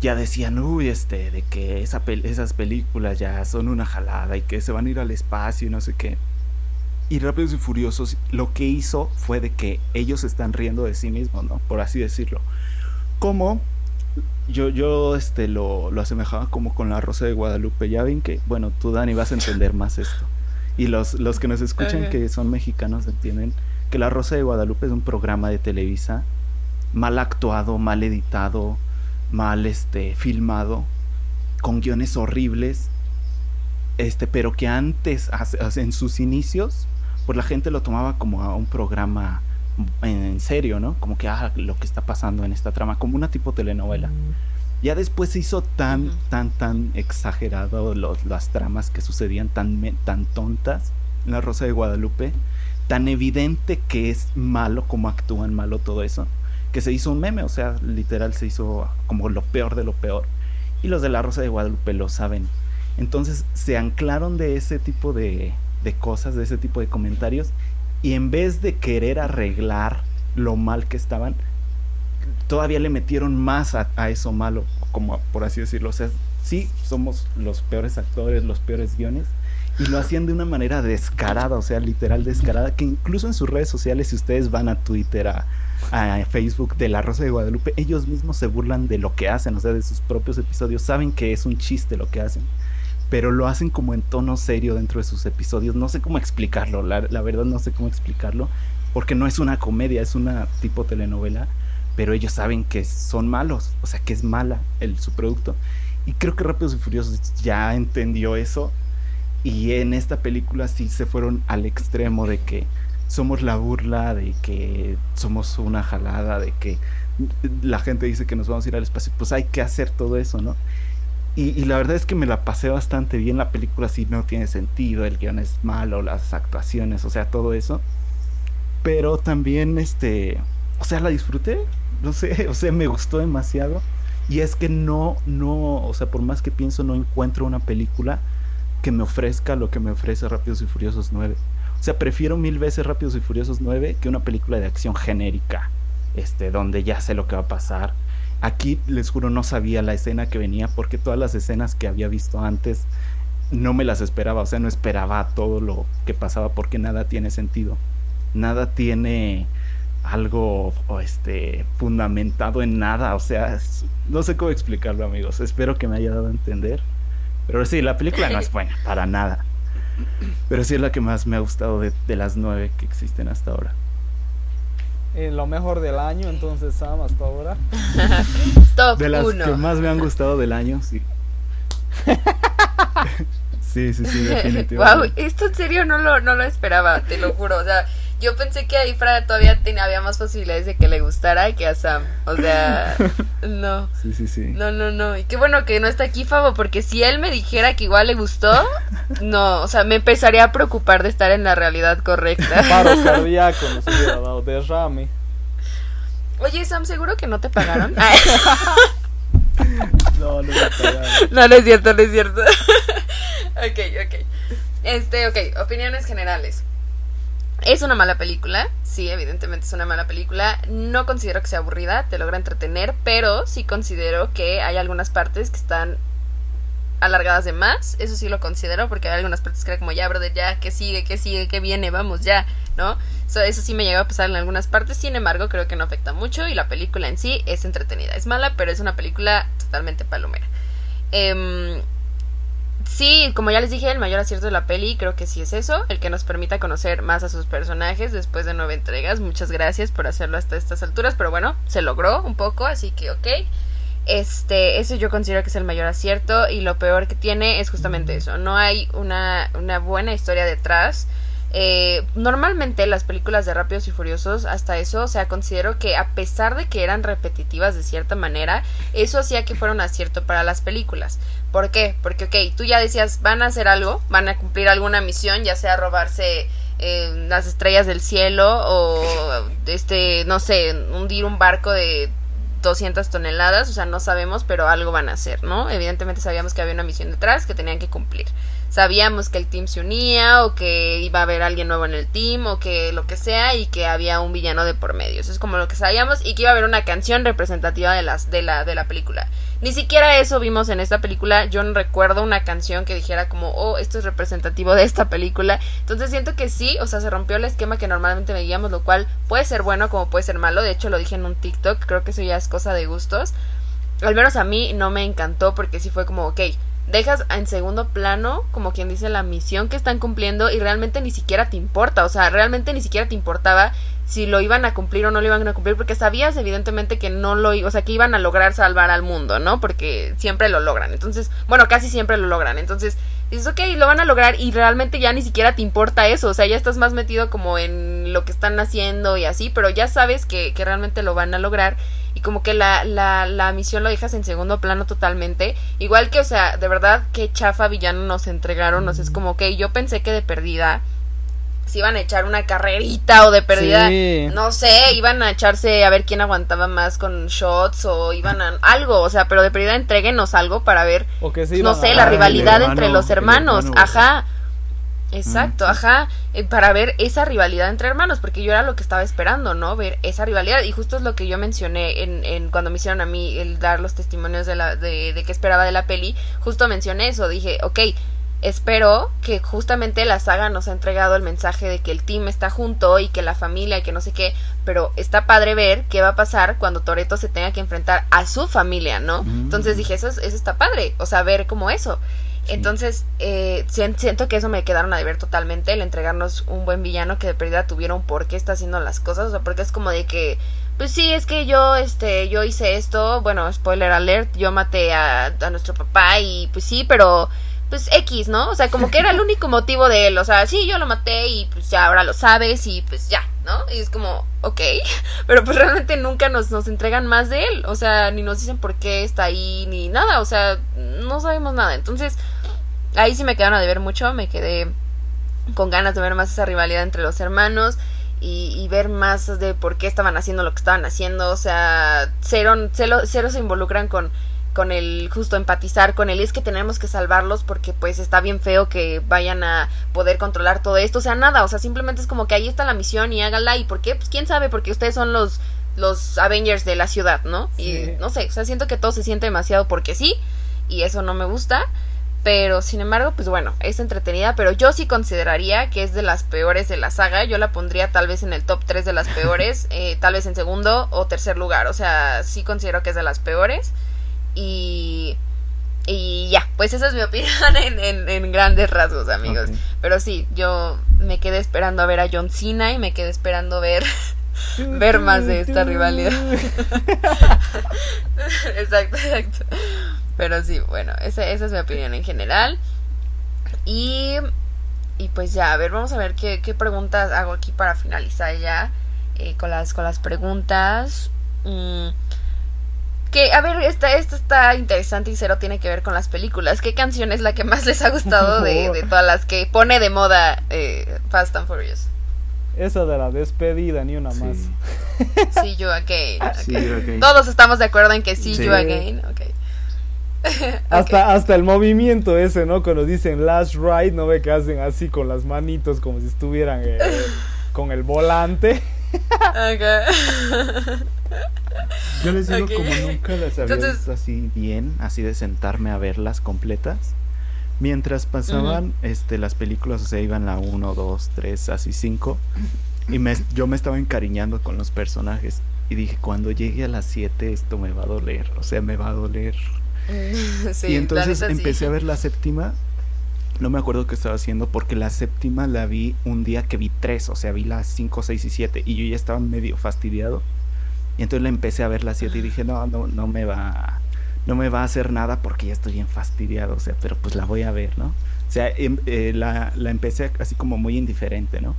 Ya decían, uy, este, de que esa esas películas ya son una jalada y que se van a ir al espacio y no sé qué. Y Rápidos y Furiosos lo que hizo fue de que ellos están riendo de sí mismos, ¿no? Por así decirlo. Como yo, yo este, lo, lo asemejaba como con la Rosa de Guadalupe. Ya ven que, bueno, tú Dani vas a entender más esto. Y los, los que nos escuchan que son mexicanos entienden que La Rosa de Guadalupe es un programa de Televisa mal actuado, mal editado, mal este, filmado, con guiones horribles, este, pero que antes, en sus inicios, pues la gente lo tomaba como a un programa en serio, ¿no? Como que, ah, lo que está pasando en esta trama, como una tipo telenovela. Ya después se hizo tan, tan, tan exagerado los, las tramas que sucedían tan, tan tontas en La Rosa de Guadalupe, tan evidente que es malo, como actúan malo todo eso, que se hizo un meme, o sea, literal se hizo como lo peor de lo peor. Y los de La Rosa de Guadalupe lo saben. Entonces se anclaron de ese tipo de, de cosas, de ese tipo de comentarios, y en vez de querer arreglar lo mal que estaban, todavía le metieron más a, eso malo, como por así decirlo. O sea, sí, somos los peores actores, los peores guiones, y lo hacían de una manera descarada, o sea, literal descarada, que incluso en sus redes sociales, si ustedes van a Twitter, a, a, Facebook de La Rosa de Guadalupe, ellos mismos se burlan de lo que hacen, o sea, de sus propios episodios, saben que es un chiste lo que hacen pero lo hacen como en tono serio dentro de sus episodios. No sé cómo explicarlo, la, verdad no sé cómo explicarlo, porque no es una comedia, es una tipo telenovela, pero ellos saben que son malos, o sea, que es mala el, su producto. Y creo que Rápidos y Furiosos ya entendió eso. Y en esta película sí se fueron al extremo de que somos la burla, de que somos una jalada, de que la gente dice que nos vamos a ir al espacio. Pues hay que hacer todo eso, ¿no? Y, la verdad es que me la pasé bastante bien. La película sí no tiene sentido, el guion es malo, las actuaciones, o sea, todo eso. Pero también, este, o sea, la disfruté, no sé, o sea, me gustó demasiado. Y es que no, no, o sea, por más que pienso, no encuentro una película que me ofrezca lo que me ofrece Rápidos y Furiosos 9. O sea, prefiero mil veces Rápidos y Furiosos 9 que una película de acción genérica, este, donde ya sé lo que va a pasar Aquí les juro no sabía la escena que venía porque todas las escenas que había visto antes no me las esperaba, o sea, no esperaba todo lo que pasaba porque nada tiene sentido. Nada tiene algo este fundamentado en nada, o sea, no sé cómo explicarlo, amigos. Espero que me haya dado a entender. Pero sí, la película no es buena, para nada. Pero sí es la que más me ha gustado de, de las nueve que existen hasta ahora en lo mejor del año, entonces Sam hasta ahora. Top de las que más me han gustado del año, sí. sí, sí, sí, definitivamente. Wow, esto en serio no lo, no lo esperaba, te lo juro. O sea, yo pensé que a Ifra todavía tenía, había más posibilidades de que le gustara que a Sam. O sea, no. Sí, sí, sí. No, no, no. Y qué bueno que no está aquí Fabo, porque si él me dijera que igual le gustó, no, o sea, me empezaría a preocupar de estar en la realidad correcta. Paro cardíaco nos hubiera dado derrame. Oye, Sam, ¿seguro que no te pagaron? no, no me pagaron. No, no es cierto, no es cierto. ok, ok. Este, ok, opiniones generales. Es una mala película, sí, evidentemente es una mala película. No considero que sea aburrida, te logra entretener, pero sí considero que hay algunas partes que están alargadas de más, eso sí lo considero, porque hay algunas partes que era como, ya, brother, ya, ¿qué sigue? ¿Qué sigue? ¿Qué viene? Vamos, ya, ¿no? eso sí me llegó a pasar en algunas partes, sin embargo, creo que no afecta mucho y la película en sí es entretenida. Es mala, pero es una película totalmente palomera. Eh, Sí, como ya les dije, el mayor acierto de la peli creo que sí es eso, el que nos permita conocer más a sus personajes después de nueve entregas. Muchas gracias por hacerlo hasta estas alturas, pero bueno, se logró un poco, así que ok. Este, eso yo considero que es el mayor acierto y lo peor que tiene es justamente eso, no hay una, una buena historia detrás. Eh, normalmente las películas de Rápidos y Furiosos, hasta eso, o sea, considero que a pesar de que eran repetitivas de cierta manera, eso hacía que fuera un acierto para las películas. ¿Por qué? Porque, ok, tú ya decías, van a hacer algo, van a cumplir alguna misión, ya sea robarse eh, las estrellas del cielo o, este, no sé, hundir un barco de 200 toneladas, o sea, no sabemos, pero algo van a hacer, ¿no? Evidentemente sabíamos que había una misión detrás que tenían que cumplir sabíamos que el team se unía o que iba a haber alguien nuevo en el team o que lo que sea y que había un villano de por medio. Eso es como lo que sabíamos y que iba a haber una canción representativa de las de la de la película. Ni siquiera eso vimos en esta película. Yo no recuerdo una canción que dijera como, "Oh, esto es representativo de esta película." Entonces siento que sí, o sea, se rompió el esquema que normalmente veíamos, lo cual puede ser bueno como puede ser malo. De hecho, lo dije en un TikTok, creo que eso ya es cosa de gustos. Al menos a mí no me encantó porque sí fue como, ok, dejas en segundo plano, como quien dice, la misión que están cumpliendo y realmente ni siquiera te importa, o sea, realmente ni siquiera te importaba si lo iban a cumplir o no lo iban a cumplir, porque sabías evidentemente que no lo, o sea, que iban a lograr salvar al mundo, ¿no? Porque siempre lo logran, entonces, bueno, casi siempre lo logran, entonces dices, ok, lo van a lograr y realmente ya ni siquiera te importa eso, o sea, ya estás más metido como en lo que están haciendo y así, pero ya sabes que, que realmente lo van a lograr y como que la, la, la misión lo dejas en segundo plano totalmente. Igual que, o sea, de verdad, qué chafa villano nos entregaron. O sea, es como que yo pensé que de perdida se iban a echar una carrerita o de perdida, no sé, iban a echarse a ver quién aguantaba más con shots o iban a algo, o sea, pero de perdida entreguenos algo para ver, no sé, la rivalidad entre los hermanos, ajá. Exacto, ajá, eh, para ver esa rivalidad entre hermanos, porque yo era lo que estaba esperando, ¿no? Ver esa rivalidad, y justo es lo que yo mencioné en, en cuando me hicieron a mí el dar los testimonios de, la, de, de qué esperaba de la peli, justo mencioné eso, dije, ok, espero que justamente la saga nos ha entregado el mensaje de que el team está junto y que la familia y que no sé qué, pero está padre ver qué va a pasar cuando Toreto se tenga que enfrentar a su familia, ¿no? Mm. Entonces dije, eso, eso está padre, o sea, ver como eso. Entonces, eh, siento que eso me quedaron a deber totalmente, el entregarnos un buen villano que de pérdida tuviera un por qué está haciendo las cosas, o sea, porque es como de que, pues sí, es que yo, este, yo hice esto, bueno, spoiler alert, yo maté a, a nuestro papá y pues sí, pero pues X, ¿no? O sea, como que era el único motivo de él, o sea, sí, yo lo maté y pues ya ahora lo sabes y pues ya, ¿no? Y es como, ok, pero pues realmente nunca nos, nos entregan más de él, o sea, ni nos dicen por qué está ahí, ni nada, o sea, no sabemos nada. Entonces, ahí sí me quedaron a deber mucho, me quedé con ganas de ver más esa rivalidad entre los hermanos. Y, ver más de por qué estaban haciendo lo que estaban haciendo. O sea, cero, cero se involucran con con el justo empatizar con él es que tenemos que salvarlos porque pues está bien feo que vayan a poder controlar todo esto, o sea, nada, o sea, simplemente es como que ahí está la misión y hágala y por qué, pues quién sabe, porque ustedes son los los Avengers de la ciudad, ¿no? Y no sé, o sea, siento que todo se siente demasiado porque sí y eso no me gusta. Pero sin embargo, pues bueno, es entretenida, pero yo sí consideraría que es de las peores de la saga. Yo la pondría tal vez en el top 3 de las peores, eh, tal vez en segundo o tercer lugar. O sea, sí considero que es de las peores. Y, y ya, pues esa es mi opinión en, en, grandes rasgos, amigos. Pero sí, yo me quedé esperando a ver a John Cena y me quedé esperando ver ver más de esta rivalidad. exacto, exacto. Pero sí, bueno, esa, esa es mi opinión en general. Y, y pues ya, a ver, vamos a ver qué, qué preguntas hago aquí para finalizar ya eh, con, las, con las preguntas. Mm, que, a ver, esta, esto está interesante y cero tiene que ver con las películas. ¿Qué canción es la que más les ha gustado de, todas las que pone de moda eh, Fast and Furious? Esa de la despedida, ni una más. See you again. Todos estamos de acuerdo en que see you again. hasta, hasta el movimiento ese, ¿no? Cuando dicen last ride, ¿no ve que hacen así con las manitos como si estuvieran eh, con el volante? Yo les digo como nunca las había visto así bien, así de sentarme a verlas completas. Mientras pasaban este, las películas, o sea, iban la 1, 2, 3, así 5. Y me, yo me estaba encariñando con los personajes. Y dije, cuando llegue a las 7 esto me va a doler. O sea, me va a doler. y entonces empecé a ver la séptima. No me acuerdo qué estaba haciendo porque la séptima la vi un día que vi tres. O sea, vi las 5, 6 y 7. Y yo ya estaba medio fastidiado. Y entonces la empecé a ver la 7 y dije, no, no, no me va no me va a hacer nada porque ya estoy bien fastidiado, o sea, pero pues la voy a ver, ¿no? O sea, em, eh, la, la, empecé así como muy indiferente, ¿no?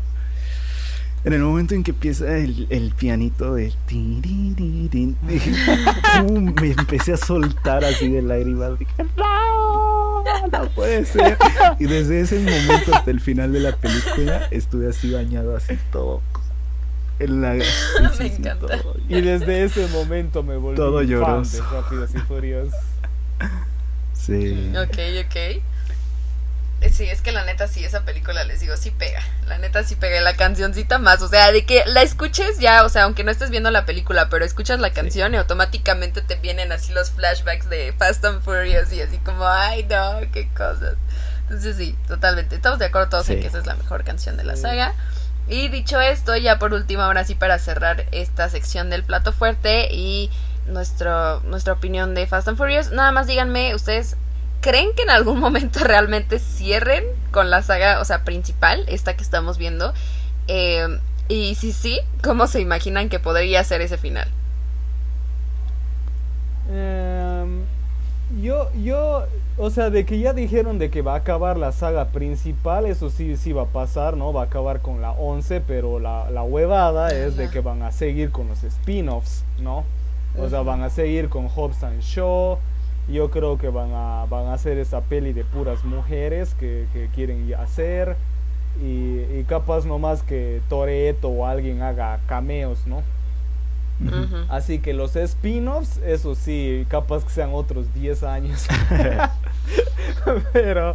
En el momento en que empieza el, el pianito de... me empecé a soltar así de lágrimas. Dije, no, no puede ser. Y desde ese momento hasta el final de la película estuve así bañado así todo en la... me encanta. Y desde ese momento me volví todo lloroso. fan de Rápidos y Furiosos. Sí. Ok, ok. Sí, es que la neta sí, esa película les digo, sí pega. La neta sí pega la cancioncita más. O sea, de que la escuches ya, o sea, aunque no estés viendo la película, pero escuchas la canción y automáticamente te vienen así los flashbacks de Fast and Furious y así como, ay no, qué cosas. Entonces sí, totalmente. Estamos de acuerdo todos en que esa es la mejor canción de la saga. Y dicho esto, ya por último, ahora sí para cerrar esta sección del plato fuerte y nuestro, nuestra opinión de Fast and Furious, nada más díganme, ¿ustedes creen que en algún momento realmente cierren con la saga, o sea, principal, esta que estamos viendo? Eh, y si sí, ¿cómo se imaginan que podría ser ese final? Em, yo, yo, o sea, de que ya dijeron de que va a acabar la saga principal, eso sí, sí va a pasar, ¿no? Va a acabar con la 11, pero la, la huevada es de que van a seguir con los spin-offs, ¿no? O sea, van a seguir con Hobbs and Shaw, yo creo que van a, van a hacer esa peli de puras mujeres que, que quieren hacer. Y, y, capaz nomás que Toreto o alguien haga cameos, ¿no? Así que los spin-offs, eso sí, capaz que sean otros 10 años. pero,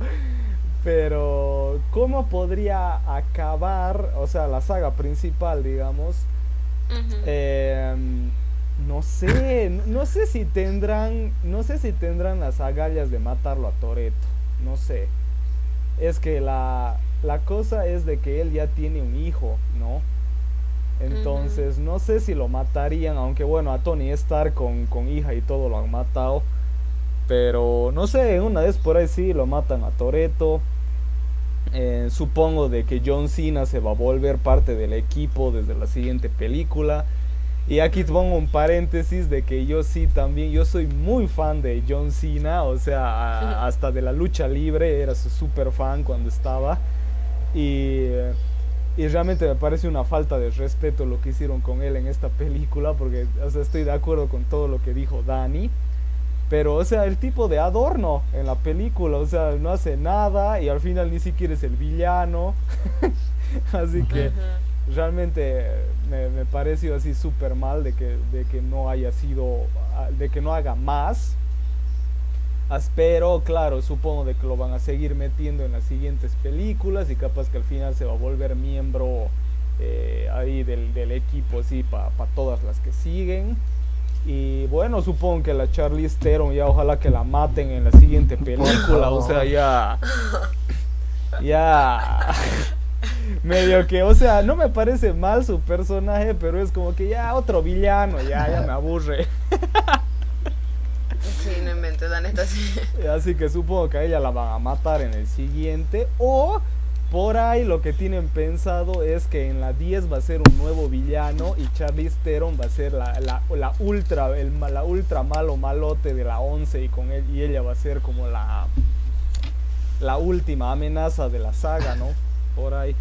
pero, ¿cómo podría acabar, o sea, la saga principal, digamos? eh, no sé, no sé si tendrán, no sé si tendrán las agallas de matarlo a Toreto, no sé. Es que la, la cosa es de que él ya tiene un hijo, ¿no? Entonces, no sé si lo matarían, aunque bueno, a Tony Stark con, con hija y todo lo han matado. Pero no sé, una vez por ahí sí lo matan a Toreto. Eh, supongo de que John Cena se va a volver parte del equipo desde la siguiente película. Y aquí pongo un paréntesis de que yo sí también, yo soy muy fan de John Cena, o sea, hasta de la lucha libre, era su super fan cuando estaba. Y, y, realmente me parece una falta de respeto lo que hicieron con él en esta película, porque o sea, estoy de acuerdo con todo lo que dijo Dani. Pero, o sea, el tipo de adorno en la película, o sea, no hace nada y al final ni siquiera es el villano. Así que realmente me, me pareció así súper mal de que, de que no haya sido, de que no haga más. Pero claro, supongo de que lo van a seguir metiendo en las siguientes películas y capaz que al final se va a volver miembro eh, ahí del, del, equipo así para pa todas las que siguen. Y bueno, supongo que la Charlie Theron ya ojalá que la maten en la siguiente película, o sea, ya... Ya... medio que, o sea, no me parece mal su personaje, pero es como que ya otro villano, ya, ya me aburre. Sí, no inventes, la neta sí. Así que supongo que a ella la van a matar en el siguiente. O por ahí lo que tienen pensado es que en la 10 va a ser un nuevo villano y Charlie Theron va a ser la, la, la ultra, el, la ultra malo malote de la 11 y con él y ella va a ser como la la última amenaza de la saga, ¿no? Por ahí.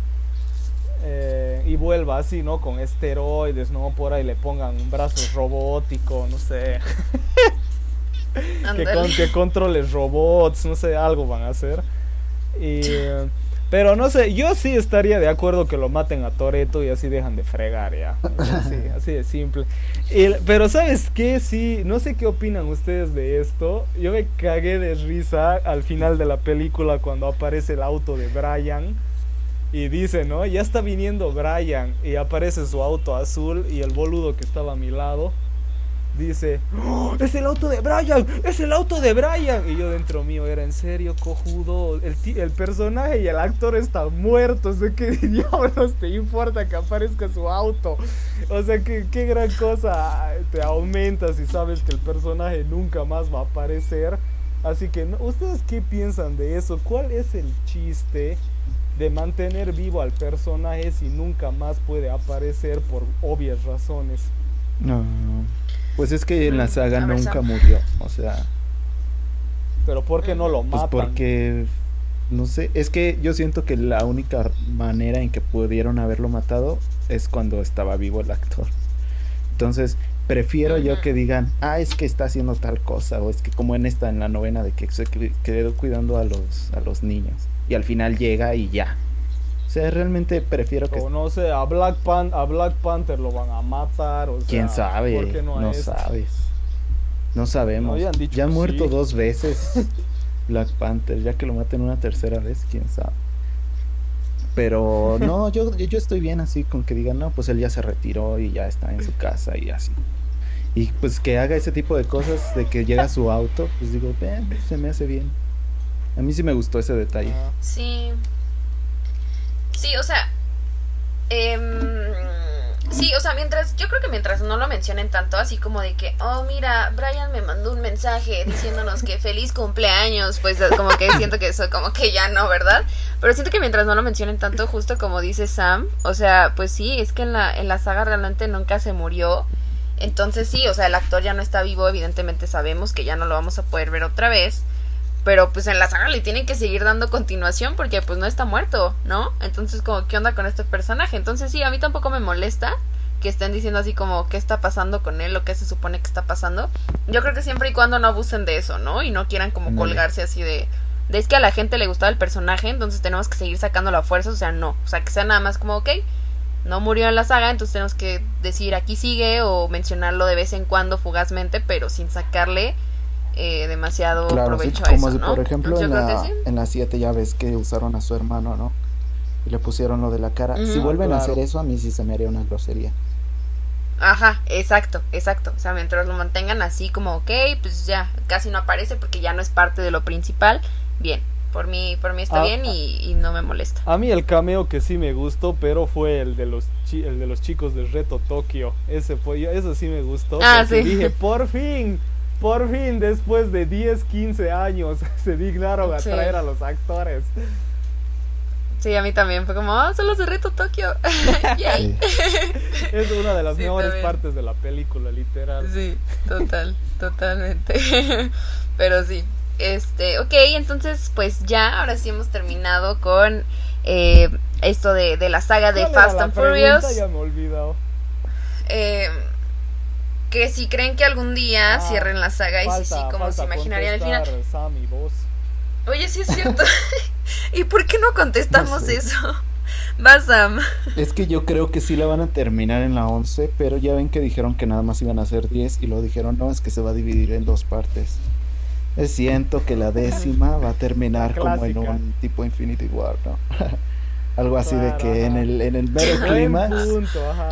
Eh, y vuelva así, ¿no? Con esteroides, ¿no? Por ahí le pongan un brazo robótico, no sé. que, con, que controles robots, no sé, algo van a hacer. Y, pero no sé, yo sí estaría de acuerdo que lo maten a Toreto y así dejan de fregar ya. Así, así de simple. Y, pero ¿sabes qué? Sí, no sé qué opinan ustedes de esto. Yo me cagué de risa al final de la película cuando aparece el auto de Brian y dice, ¿no? Ya está viniendo Brian y aparece su auto azul y el boludo que estaba a mi lado. Dice, ¡Oh, es el auto de Brian, es el auto de Brian. Y yo dentro mío, era en serio, cojudo. El, el personaje y el actor están muertos. ¿De qué diablos te importa que aparezca su auto? O sea, que qué gran cosa te aumenta si sabes que el personaje nunca más va a aparecer. Así que, ¿ustedes qué piensan de eso? ¿Cuál es el chiste de mantener vivo al personaje si nunca más puede aparecer por obvias razones? No, pues es que en la saga nunca murió, o sea. Pero ¿por qué no lo pues matan? Pues porque, no sé, es que yo siento que la única manera en que pudieron haberlo matado es cuando estaba vivo el actor. Entonces, prefiero yo que digan, ah, es que está haciendo tal cosa, o es que como en esta, en la novena, de que se quedó cuidando a los, a los niños, y al final llega y ya, o sea, realmente prefiero que... O no sé, a Black, Pan a Black Panther lo van a matar. O sea, ¿Quién sabe? no, este? sabes. No sabemos. ya ha muerto dos veces Black Panther. Ya que lo maten una tercera vez, quién sabe. Pero no, yo, yo estoy bien así con que digan, no, pues él ya se retiró y ya está en su casa y así. Y pues que haga ese tipo de cosas, de que llega a su auto, pues digo, ven, se me hace bien. A mí sí me gustó ese detalle. Sí, Sí, o sea. Em, sí, o sea, mientras. Yo creo que mientras no lo mencionen tanto, así como de que, oh, mira, Brian me mandó un mensaje diciéndonos que feliz cumpleaños, pues como que siento que eso, como que ya no, ¿verdad? Pero siento que mientras no lo mencionen tanto, justo como dice Sam, o sea, pues sí, es que en la, en la saga realmente nunca se murió. Entonces sí, o sea, el actor ya no está vivo, evidentemente sabemos que ya no lo vamos a poder ver otra vez pero pues en la saga le tienen que seguir dando continuación porque pues no está muerto, ¿no? Entonces como, ¿qué onda con este personaje? Entonces sí, a mí tampoco me molesta que estén diciendo así como qué está pasando con él o qué se supone que está pasando. Yo creo que siempre y cuando no abusen de eso, ¿no? Y no quieran como colgarse así de, de es que a la gente le gustaba el personaje, entonces tenemos que seguir sacando la fuerza, o sea, no. O sea, que sea nada más como, ok, no murió en la saga, entonces tenemos que decir aquí sigue o mencionarlo de vez en cuando fugazmente, pero sin sacarle eh, demasiado provecho a eso, por ejemplo en la, 7 ya ves que usaron a su hermano, ¿no? Y le pusieron lo de la cara. si vuelven a hacer eso, a mí sí se me haría una grosería. Ajá, exacto, exacto. O sea, mientras lo mantengan así como, ok, pues ya, casi no aparece porque ya no es parte de lo principal. Bien, por mí, por mí está ah, bien y, no me molesta. A mí el cameo que sí me gustó, pero fue el de los, el de los chicos de Reto Tokio. Ese fue, eso sí me gustó. Ah, sí. Dije, por fin, por fin, después de 10, 15 años, se dignaron a traer a los actores. Sí, a mí también. Fue como, ah, solo se reto Tokio. es una de las mejores partes de la película, literal. Sí, total, totalmente. Pero sí. Este, ok, entonces, pues ya, ahora sí hemos terminado con eh, esto de, de, la saga de Fast and Furious. Ya me he olvidado. Eh, que si creen que algún día ah, cierren la saga y si sí, como se imaginarían el final. Oye, sí es cierto. ¿Y por qué no contestamos eso? Vas, Sam. Es que yo creo que sí la van a terminar en la 11, pero ya ven que dijeron que nada más iban a ser 10 y lo dijeron, no, es que se va a dividir en dos partes. Es siento que la décima va a terminar como en un tipo Infinity War, ¿no? Algo así de que en el, en el mero clima.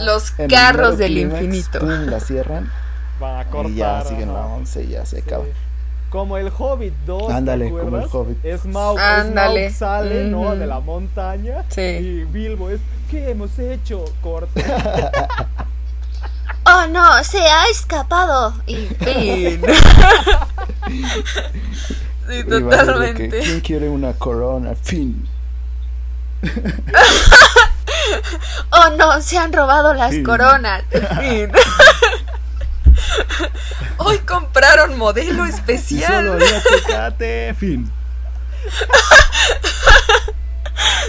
Los carros del infinito. la cierran. Van a cortar. Y ya siguen la 11 y ya se acaba. Como el Hobbit 2. Ándale, como el Hobbit. Smaug, sale, ¿no? De la montaña. Sí. Y Bilbo es. ¿Qué hemos hecho? Corte. oh no, se ha escapado. Y fin. sí, totalmente. ¿Quién quiere una corona? Fin. Oh no, se han robado las coronas. Hoy compraron modelo especial. Solo fin.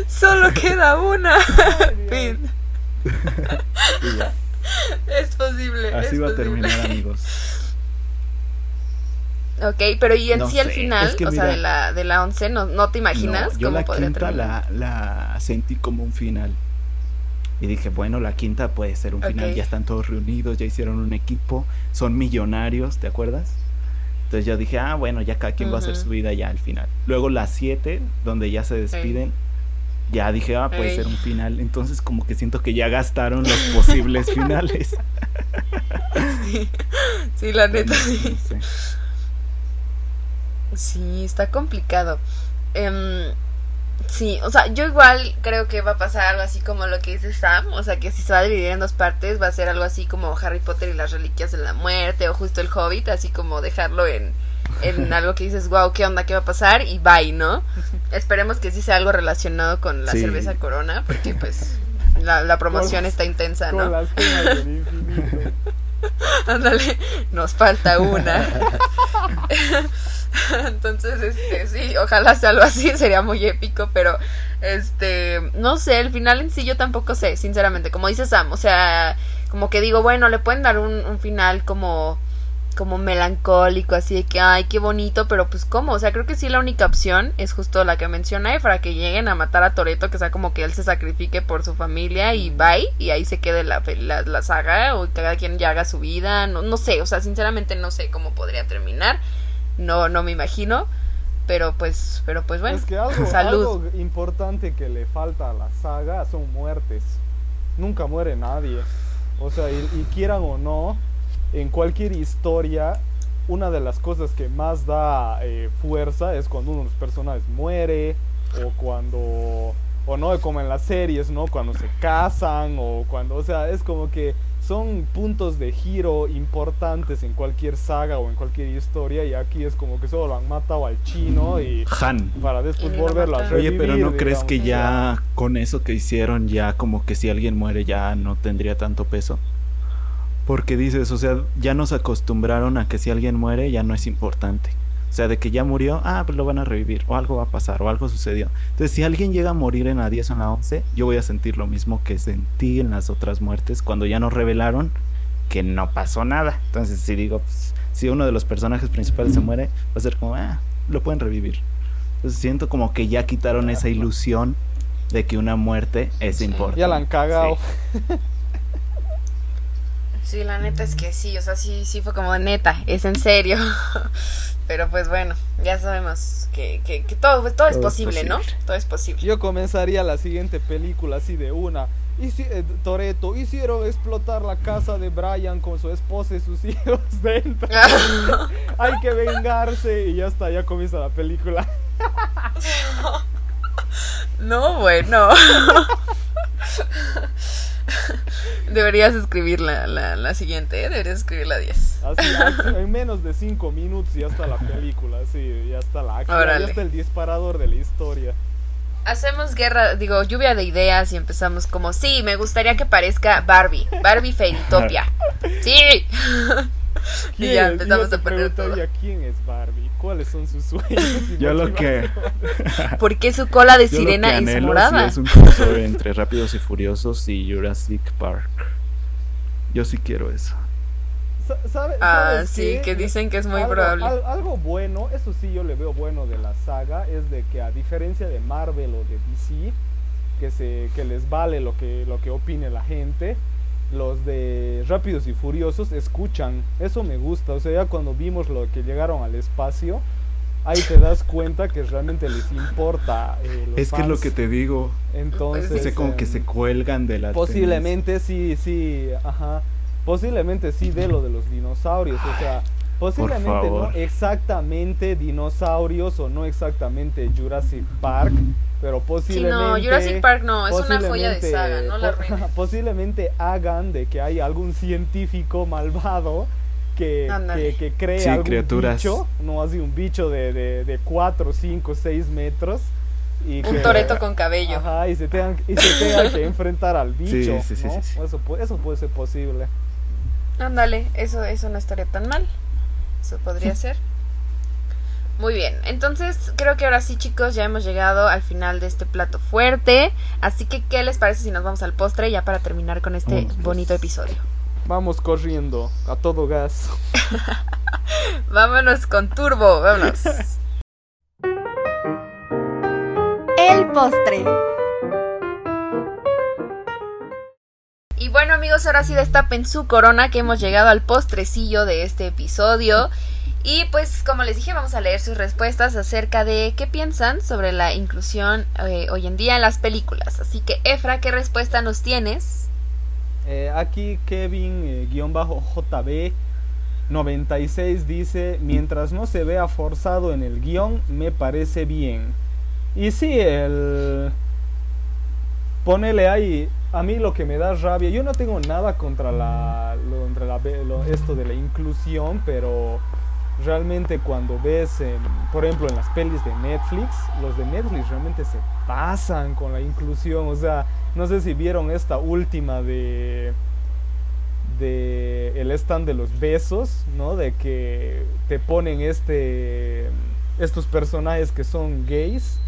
Solo queda una. fin. Es posible. Así va a terminar, amigos. Ok, pero y en sí al final, o sea, de la, de la 11, ¿no, no te imaginas yo cómo la quinta la, la, sentí como un final. Y dije, bueno, la quinta puede ser un final, ya están todos reunidos, ya hicieron un equipo, son millonarios, ¿te acuerdas? Entonces yo dije, ah, bueno, ya cada quien va a hacer su vida ya al final. Luego la 7, donde ya se despiden, ya dije, ah, puede ser un final. Entonces como que siento que ya gastaron los posibles finales. sí. Sí, la neta, sí. Sí, está complicado. Em, sí, o sea, yo igual creo que va a pasar algo así como lo que dice Sam, o sea, que si se va a dividir en dos partes va a ser algo así como Harry Potter y las reliquias de la muerte o justo el Hobbit, así como dejarlo en, en algo que dices, wow, ¿qué onda? ¿Qué va a pasar? Y bye, ¿no? Esperemos que sí sea algo relacionado con la cerveza Corona, porque pues la, la promoción está intensa, ¿no? Ándale, nos falta una. Entonces, este, sí, ojalá sea algo así, sería muy épico, pero este, no sé, el final en sí yo tampoco sé, sinceramente, como dice Sam, o sea, como que digo, bueno, le pueden dar un, un final como como melancólico, así de que, ay, qué bonito, pero pues cómo, o sea, creo que sí la única opción es justo la que menciona Efra, que lleguen a matar a Toreto, que sea como que él se sacrifique por su familia y bye, y ahí se quede la, la, la saga, o que cada quien ya haga su vida, no, no sé, o sea, sinceramente no sé cómo podría terminar no, no me imagino. Pero pues, pero pues bueno. Es que algo, importante que le falta a la saga son muertes. Nunca muere nadie. O sea, y, quieran o no, en cualquier historia, una de las cosas que más da eh, fuerza es cuando uno de los personajes muere o cuando o no como en las series, ¿no? Cuando se casan o cuando, o sea, es como que son puntos de giro importantes en cualquier saga o en cualquier historia y aquí es como que solo han matado al chino y Han para después volverlo a revivir. Oye, pero ¿no crees que ya con eso que hicieron ya como que si alguien muere ya no tendría tanto peso? Porque dices, o sea, ya nos acostumbraron a que si alguien muere ya no es importante. O sea, de que ya murió, ah, pues lo van a revivir, o algo va a pasar, o algo sucedió. Entonces, si alguien llega a morir en la 10 o en la 11, yo voy a sentir lo mismo que sentí en las otras muertes cuando ya nos revelaron que no pasó nada. Entonces, si digo, pues, si uno de los personajes principales se muere, va a ser como, ah, lo pueden revivir. Entonces, siento como que ya quitaron esa ilusión de que una muerte es importante. Ya la han cagado. Sí. la neta es que sí, o sea, sí, sí fue como neta, es en serio. Pero pues bueno, ya sabemos que, que, todo, pues, todo, es posible, ¿no? Todo es posible. Yo comenzaría la siguiente película así de una. Si, eh, Toreto hicieron explotar la casa de Brian con su esposa y sus hijos dentro. Hay que vengarse y ya está, ya comienza la película. no, bueno. Deberías escribir la, la, siguiente, ¿eh? Deberías escribir la 10. Así, en menos de 5 minutos ya está la película, sí, ya está la acción, ya está el disparador de la historia. Hacemos guerra, digo, lluvia de ideas y empezamos como, sí, me gustaría que parezca Barbie, Barbie Fairytopia. sí. y ya empezamos a poner todo. ¿Quién es Barbie? ¿Cuáles son sus sueños? Yo lo que. ¿Por qué su cola de sirena es morada? es un crossover entre Rápidos y Furiosos y Jurassic Park. Yo sí quiero eso. Ah, sí, que dicen que es muy probable. algo bueno, eso sí yo le veo bueno de la saga, es de que a diferencia de Marvel o de DC, que, se, que les vale lo que, lo que opine la gente, los de Rápidos y Furiosos escuchan. Eso me gusta. O sea, ya cuando vimos lo que llegaron al espacio, ahí te das cuenta que realmente les importa. Eh, es que es lo que te digo. Entonces. como que em, se cuelgan de la. Posiblemente sí, sí, ajá. Posiblemente sí de lo de los dinosaurios. O sea, posiblemente no exactamente dinosaurios o no exactamente Jurassic Park pero posiblemente... no, Jurassic Park no, es una joya de saga, no la Posiblemente hagan de que hay algún científico malvado que, que, cree algún bicho, no así un bicho de, de, de 4, 5, 6 metros. Y un toreto con cabello. Ajá, y se tengan, y se tengan que enfrentar al bicho. Sí, sí, sí, eso, puede, eso puede ser posible. Ándale, eso, eso no estaría tan mal. Eso podría ser. Muy bien, entonces creo que ahora sí chicos ya hemos llegado al final de este plato fuerte, así que ¿qué les parece si nos vamos al postre ya para terminar con este bonito episodio? Vamos corriendo a todo gas. vámonos con turbo, vámonos. El postre. Y bueno amigos, ahora sí destapen su corona que hemos llegado al postrecillo de este episodio. Y pues como les dije, vamos a leer sus respuestas acerca de qué piensan sobre la inclusión eh, hoy en día en las películas. Así que Efra, ¿qué respuesta nos tienes? Eh, aquí Kevin-JB eh, 96 dice, mientras no se vea forzado en el guion, me parece bien. Y sí, el... Ponele ahí, a mí lo que me da rabia, yo no tengo nada contra la, esto de la inclusión, pero realmente cuando ves, por ejemplo, en las pelis de Netflix, los de Netflix realmente se pasan con la inclusión. O sea, no sé si vieron esta última de de el stand de los besos, ¿no? De que te ponen este estos personajes que son gays,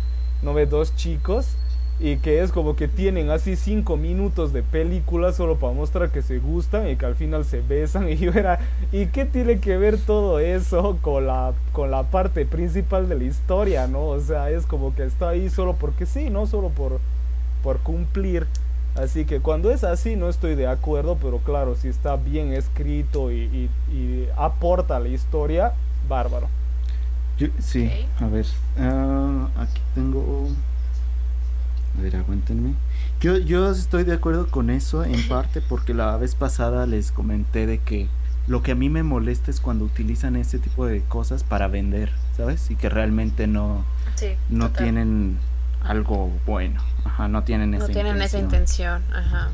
no ve dos chicos y que es como que tienen así cinco minutos de película solo para mostrar que se gustan y que al final se besan y yo era y qué tiene que ver todo eso con la con la parte principal de la historia, ¿no? O sea, es como que está ahí solo porque sí, no solo por por cumplir. Así que cuando es así no estoy de acuerdo, pero claro, si está bien escrito y, aporta la historia, bárbaro. sí, a ver, ah, aquí tengo... A ver, aguántenme. Yo, yo estoy de acuerdo con eso en parte porque la vez pasada les comenté de que lo que a mí me molesta es cuando utilizan ese tipo de cosas para vender, ¿sabes? Y que realmente no, no tienen algo bueno. Ajá, no tienen esa intención. No tienen esa intención, ajá.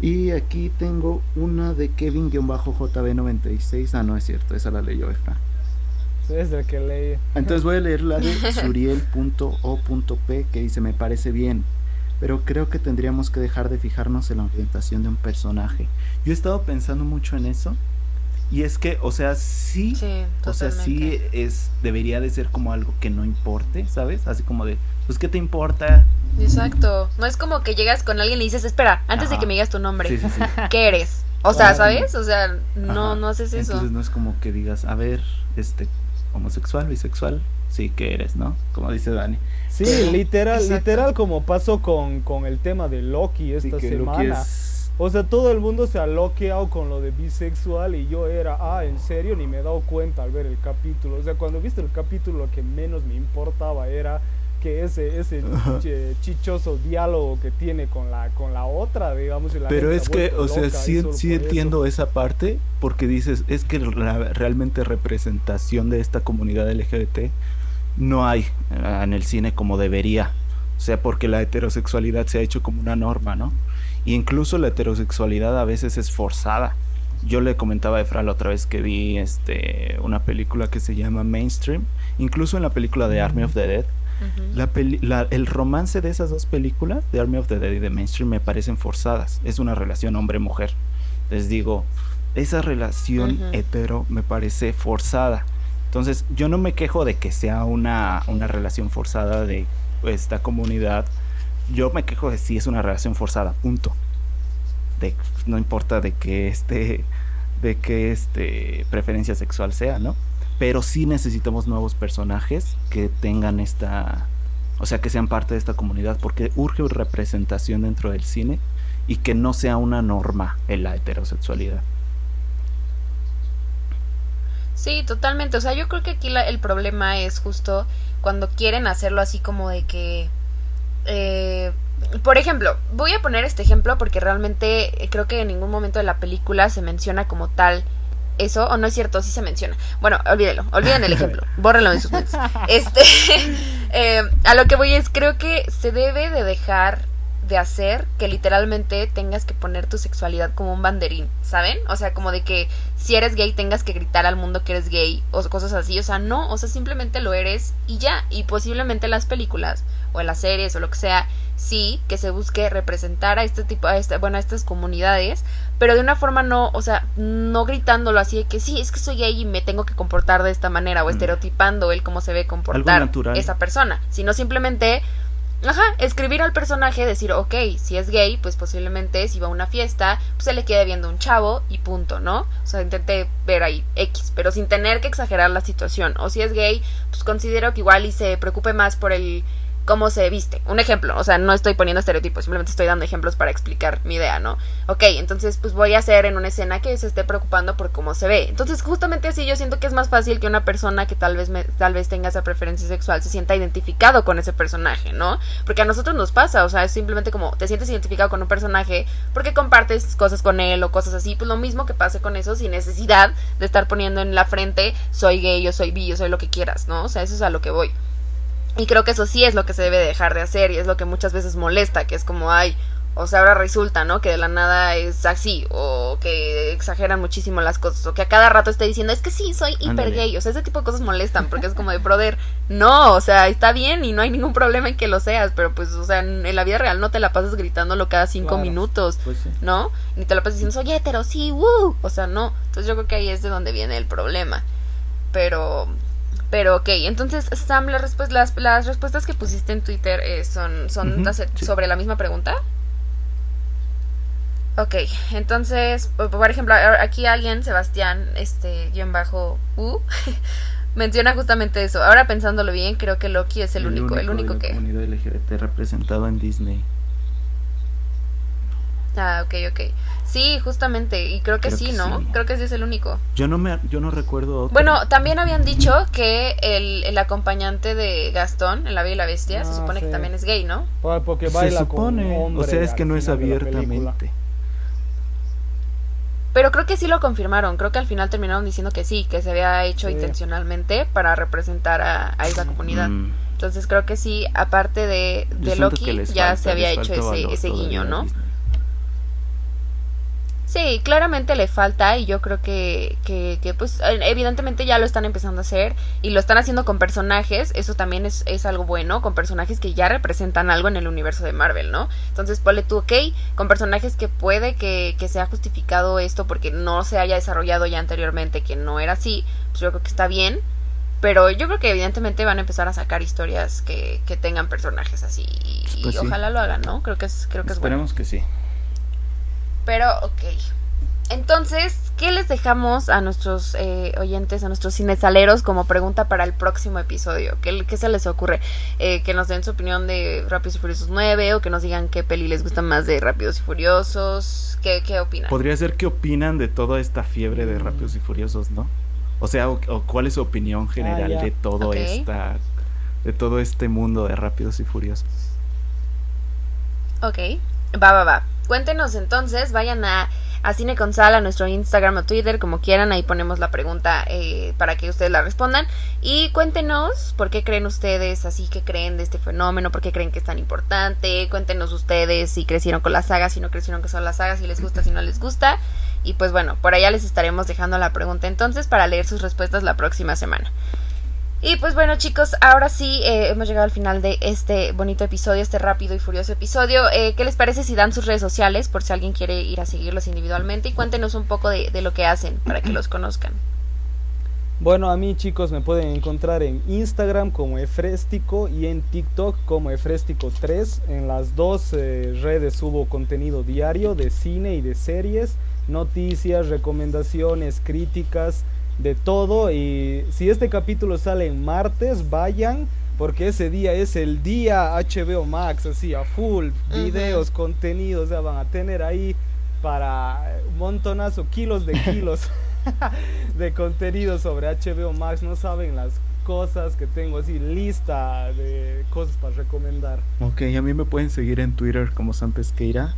Y aquí tengo una de Kevin-JB96. Ah, no es cierto, esa la leyó Efra. es el que leí. Entonces voy a leer la de Suriel.o.p que dice: Me parece bien, pero creo que tendríamos que dejar de fijarnos en la orientación de un personaje. Yo he estado pensando mucho en eso. Y es que, o sea, sí, o sea, sí es, debería de ser como algo que no importe, ¿sabes? Así como de, pues, ¿qué te importa? Exacto. No es como que llegas con alguien y dices, espera, antes de que me digas tu nombre, ¿qué eres? O sea, ¿sabes? O sea, no, no haces eso. Entonces no es como que digas, a ver, este, homosexual, bisexual, sí, ¿qué eres, no? Como dice Dani. Sí, literal, literal como pasó con, con el tema de Loki esta semana. O sea, todo el mundo se ha loqueado con lo de bisexual y yo era, ah, en serio, ni me he dado cuenta al ver el capítulo. O sea, cuando viste el capítulo lo que menos me importaba era que ese, ese chichoso diálogo que tiene con la, con la otra, digamos. Pero es que, o sea, sí, sí entiendo esa parte, porque dices, es que la realmente representación de esta comunidad LGBT no hay eh, en el cine como debería. O sea, porque la heterosexualidad se ha hecho como una norma, ¿no? incluso la heterosexualidad a veces es forzada. Yo le comentaba a Efra la otra vez que vi este, una película que se llama Mainstream. Incluso en la película de Army of the Dead, la el romance de esas dos películas, de Army of the Dead y de Mainstream, me parecen forzadas. Es una relación hombre-mujer. Les digo, esa relación hetero me parece forzada. Entonces, yo no me quejo de que sea una, una relación forzada de esta comunidad. Yo me quejo de si es una relación forzada, punto. De, no importa de que este de que este preferencia sexual sea, ¿no? pero sí necesitamos nuevos personajes que tengan esta, o sea, que sean parte de esta comunidad, porque urge representación dentro del cine y que no sea una norma en la heterosexualidad. Sí, totalmente. O sea, yo creo que aquí el problema es justo cuando quieren hacerlo así como de que... Eh, por ejemplo, voy a poner este ejemplo porque realmente creo que en ningún momento de la película se menciona como tal eso, o no es cierto, sí se menciona. Bueno, olvídelo, olviden el ejemplo, bórrenlo de sus mentes. Este, eh, a lo que voy es, creo que se debe de dejar de hacer que literalmente tengas que poner tu sexualidad como un banderín, ¿saben? O sea, como de que si eres gay tengas que gritar al mundo que eres gay o cosas así, o sea, no, o sea, simplemente lo eres y ya, y posiblemente en las películas o las series o lo que sea, sí, que se busque representar a este tipo, a este, bueno, a estas comunidades, pero de una forma no, o sea, no gritándolo así de que sí, es que soy gay y me tengo que comportar de esta manera o mm. estereotipando él cómo se ve comportar esa persona, sino simplemente Ajá, escribir al personaje, decir, ok, si es gay, pues posiblemente si va a una fiesta, pues se le quede viendo un chavo y punto, ¿no? O sea, intenté ver ahí X, pero sin tener que exagerar la situación. O si es gay, pues considero que igual y se preocupe más por el cómo se viste. Un ejemplo, o sea, no estoy poniendo estereotipos, simplemente estoy dando ejemplos para explicar mi idea, ¿no? Ok, entonces pues voy a hacer en una escena que se esté preocupando por cómo se ve. Entonces justamente así yo siento que es más fácil que una persona que tal vez, me, tal vez tenga esa preferencia sexual se sienta identificado con ese personaje, ¿no? Porque a nosotros nos pasa, o sea, es simplemente como te sientes identificado con un personaje porque compartes cosas con él o cosas así, pues lo mismo que pase con eso sin necesidad de estar poniendo en la frente soy gay, yo soy bi, yo soy lo que quieras, ¿no? O sea, eso es a lo que voy. Y creo que eso sí es lo que se debe dejar de hacer y es lo que muchas veces molesta, que es como, ay, o sea, ahora resulta, ¿no? Que de la nada es así, o que exageran muchísimo las cosas, o que a cada rato esté diciendo, es que sí, soy hiper gay, o sea, ese tipo de cosas molestan, porque es como de, brother, no, o sea, está bien y no hay ningún problema en que lo seas, pero pues, o sea, en, la vida real no te la pasas gritándolo cada cinco minutos, pues ¿no? Ni te la pasas diciendo, soy hetero, sí, woo, o sea, no, entonces yo creo que ahí es de donde viene el problema, pero, pero ok, entonces Sam, las, las, las respuestas que pusiste en Twitter eh, son, son sobre la misma pregunta. Ok, entonces, por ejemplo, aquí alguien, Sebastián, este, guion bajo U, menciona justamente eso. Ahora pensándolo bien, creo que Loki es el, único, el único que... comunidad LGBT representado en Disney. Ah, ok, ok. Sí, justamente, y creo que sí, ¿no? Creo que sí es el único. Yo no me yo no recuerdo Bueno, también habían dicho que el, el, acompañante de Gastón en La Bella y la Bestia se ah, supone que también es gay, ¿no? Porque baila se supone, o sea, es que no es abiertamente. Pero creo que sí lo confirmaron, creo que al final terminaron diciendo que sí, que se había hecho intencionalmente para representar a, esa comunidad. Mm. Entonces creo que sí, aparte de, de Loki, ya se había hecho ese, ese guiño, ¿no? Sí, claramente le falta y yo creo que, que, que, pues evidentemente ya lo están empezando a hacer y lo están haciendo con personajes, eso también es, es algo bueno, con personajes que ya representan algo en el universo de Marvel, ¿no? Entonces ponle tú, ok, con personajes que puede que, que sea justificado esto porque no se haya desarrollado ya anteriormente, que no era así, pues yo creo que está bien, pero yo creo que evidentemente van a empezar a sacar historias que, que tengan personajes así y, pues ojalá lo hagan, ¿no? Creo que es, creo que es Esperemos que sí. Pero, ok. Entonces, ¿qué les dejamos a nuestros eh, oyentes, a nuestros cinesaleros como pregunta para el próximo episodio? ¿Qué, qué se les ocurre? Eh, que nos den su opinión de Rápidos y Furiosos 9 o que nos digan qué peli les gusta más de Rápidos y Furiosos. ¿Qué, qué opinan? Podría ser qué opinan de toda esta fiebre de Rápidos y Furiosos, ¿no? O sea, o, cuál es su opinión general ah, de todo esta de todo este mundo de Rápidos y Furiosos. Ok, va, va, va. Cuéntenos entonces, vayan a, a Cine con Sal, a nuestro Instagram o Twitter, como quieran, ahí ponemos la pregunta eh, para que ustedes la respondan. Y cuéntenos por qué creen ustedes, así que creen de este fenómeno, por qué creen que es tan importante. Cuéntenos ustedes si crecieron con las sagas, si no crecieron con las sagas, si les gusta, si no les gusta. Y pues bueno, por allá les estaremos dejando la pregunta entonces para leer sus respuestas la próxima semana. Y pues bueno chicos, ahora sí eh, hemos llegado al final de este bonito episodio, este rápido y furioso episodio. Eh, ¿Qué les parece si dan sus redes sociales por si alguien quiere ir a seguirlos individualmente? Y cuéntenos un poco de, lo que hacen para que los conozcan. Bueno, a mí chicos me pueden encontrar en Instagram como Efrestico y en TikTok como Efrestico3. En las dos eh, redes subo contenido diario de cine y de series, noticias, recomendaciones, críticas de todo. Y si este capítulo sale en martes, vayan. Porque ese día es el día HBO Max, así a full, videos, contenidos, ya van a tener ahí para un montonazo, kilos de kilos de contenido sobre HBO Max. No saben las cosas que tengo así, lista de cosas para recomendar. Ok, a mí me pueden seguir en Twitter como San Pesqueira.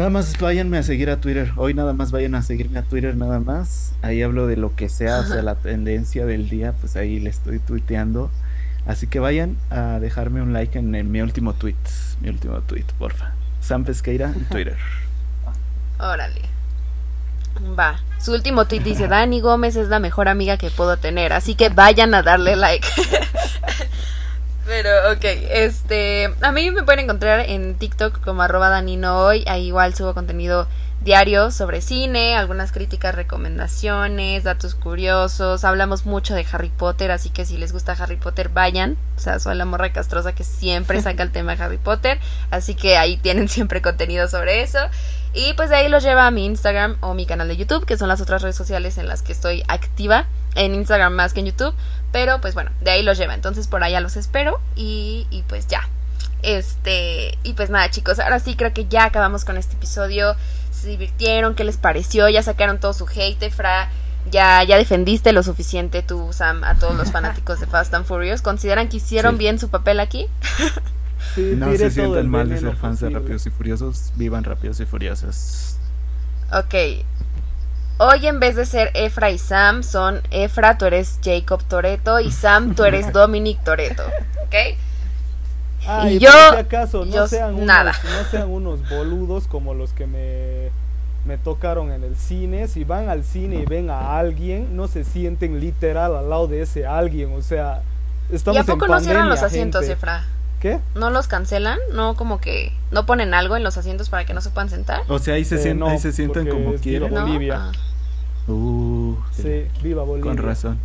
Nada más váyanme a seguir a Twitter. Hoy nada más vayan a seguirme a Twitter nada más. Ahí hablo de lo que sea, o sea, la tendencia del día, pues ahí le estoy tuiteando. Así que vayan a dejarme un like en, mi último tweet. Mi último tweet, porfa. Sam Pesqueira en Twitter. Órale. Va. Su último tweet dice, Dani Gómez es la mejor amiga que puedo tener. Así que vayan a darle like. Pero, ok, este, a mí me pueden encontrar en TikTok como arroba danino hoy, ahí igual subo contenido diario sobre cine, algunas críticas, recomendaciones, datos curiosos, hablamos mucho de Harry Potter, así que si les gusta Harry Potter vayan, o sea, soy la morra castrosa que siempre saca el tema de Harry Potter, así que ahí tienen siempre contenido sobre eso. Y pues de ahí los lleva a mi Instagram o mi canal de YouTube, que son las otras redes sociales en las que estoy activa. en Instagram más que en YouTube, pero pues bueno, de ahí los lleva, entonces por allá los espero y, y pues ya. Este, y pues nada chicos, ahora sí creo que ya acabamos con este episodio, se divirtieron, ¿qué les pareció? Ya sacaron todo su hate, Fra ya, ya defendiste lo suficiente tú, Sam, a todos los fanáticos de Fast and Furious. ¿Consideran que hicieron bien su papel aquí? Sí, no se sienten mal de ser fans de Rápidos y Furiosos. Vivan Rápidos y Furiosos. Ok. Hoy en vez de ser Efra y Sam, son Efra, tú eres Jacob Toreto y Sam, tú eres Dominic Toreto. ¿Ok? y yo, acaso, no sean nada. no sean unos boludos como los que me me tocaron en el cine, si van al cine y ven a alguien, no se sienten literal al lado de ese alguien, o sea, estamos ¿Y a poco no cierran los asientos, Efra? ¿Qué? ¿No los cancelan? ¿No como que no ponen algo en los asientos para que no se puedan sentar? O sea, ahí se, eh, ahí se sientan como quieren. Bolivia. Ah. Uh, sí, viva Bolivia. Con razón.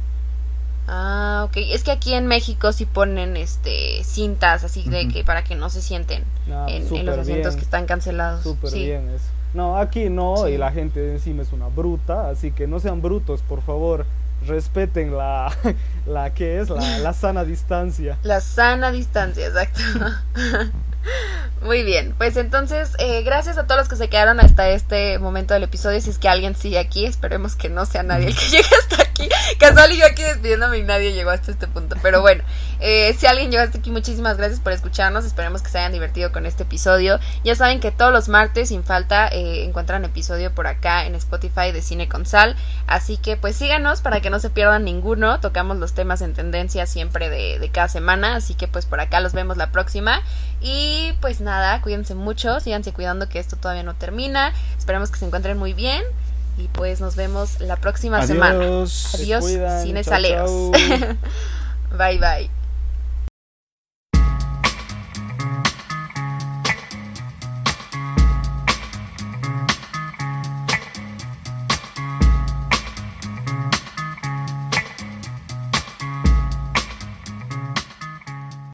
Ah, ok. Es que aquí en México sí ponen este cintas así de que para que no se sienten ah, en, los asientos que están cancelados. Súper bien eso. No, aquí no, y la gente encima es una bruta, así que no sean brutos, por favor. Respeten la, la que es, la, la sana distancia. La sana distancia, exacto. Muy bien, pues entonces eh, gracias a todos los que se quedaron hasta este momento del episodio. Si es que alguien sigue aquí, esperemos que no sea nadie el que llegue hasta aquí. Casual y yo aquí despidiéndome y nadie llegó hasta este punto. Pero bueno, eh, si alguien llegó hasta aquí, muchísimas gracias por escucharnos. Esperemos que se hayan divertido con este episodio. Ya saben que todos los martes, sin falta, eh, encuentran episodio por acá en Spotify de Cine con Sal. Así que pues síganos para que no se pierdan ninguno. Tocamos los temas en tendencia siempre de, de cada semana. Así que pues por acá los vemos la próxima. Y pues nada, cuídense mucho, síganse cuidando que esto todavía no termina. Esperemos que se encuentren muy bien. Y pues nos vemos la próxima semana. Adiós, cines aleros. bye bye.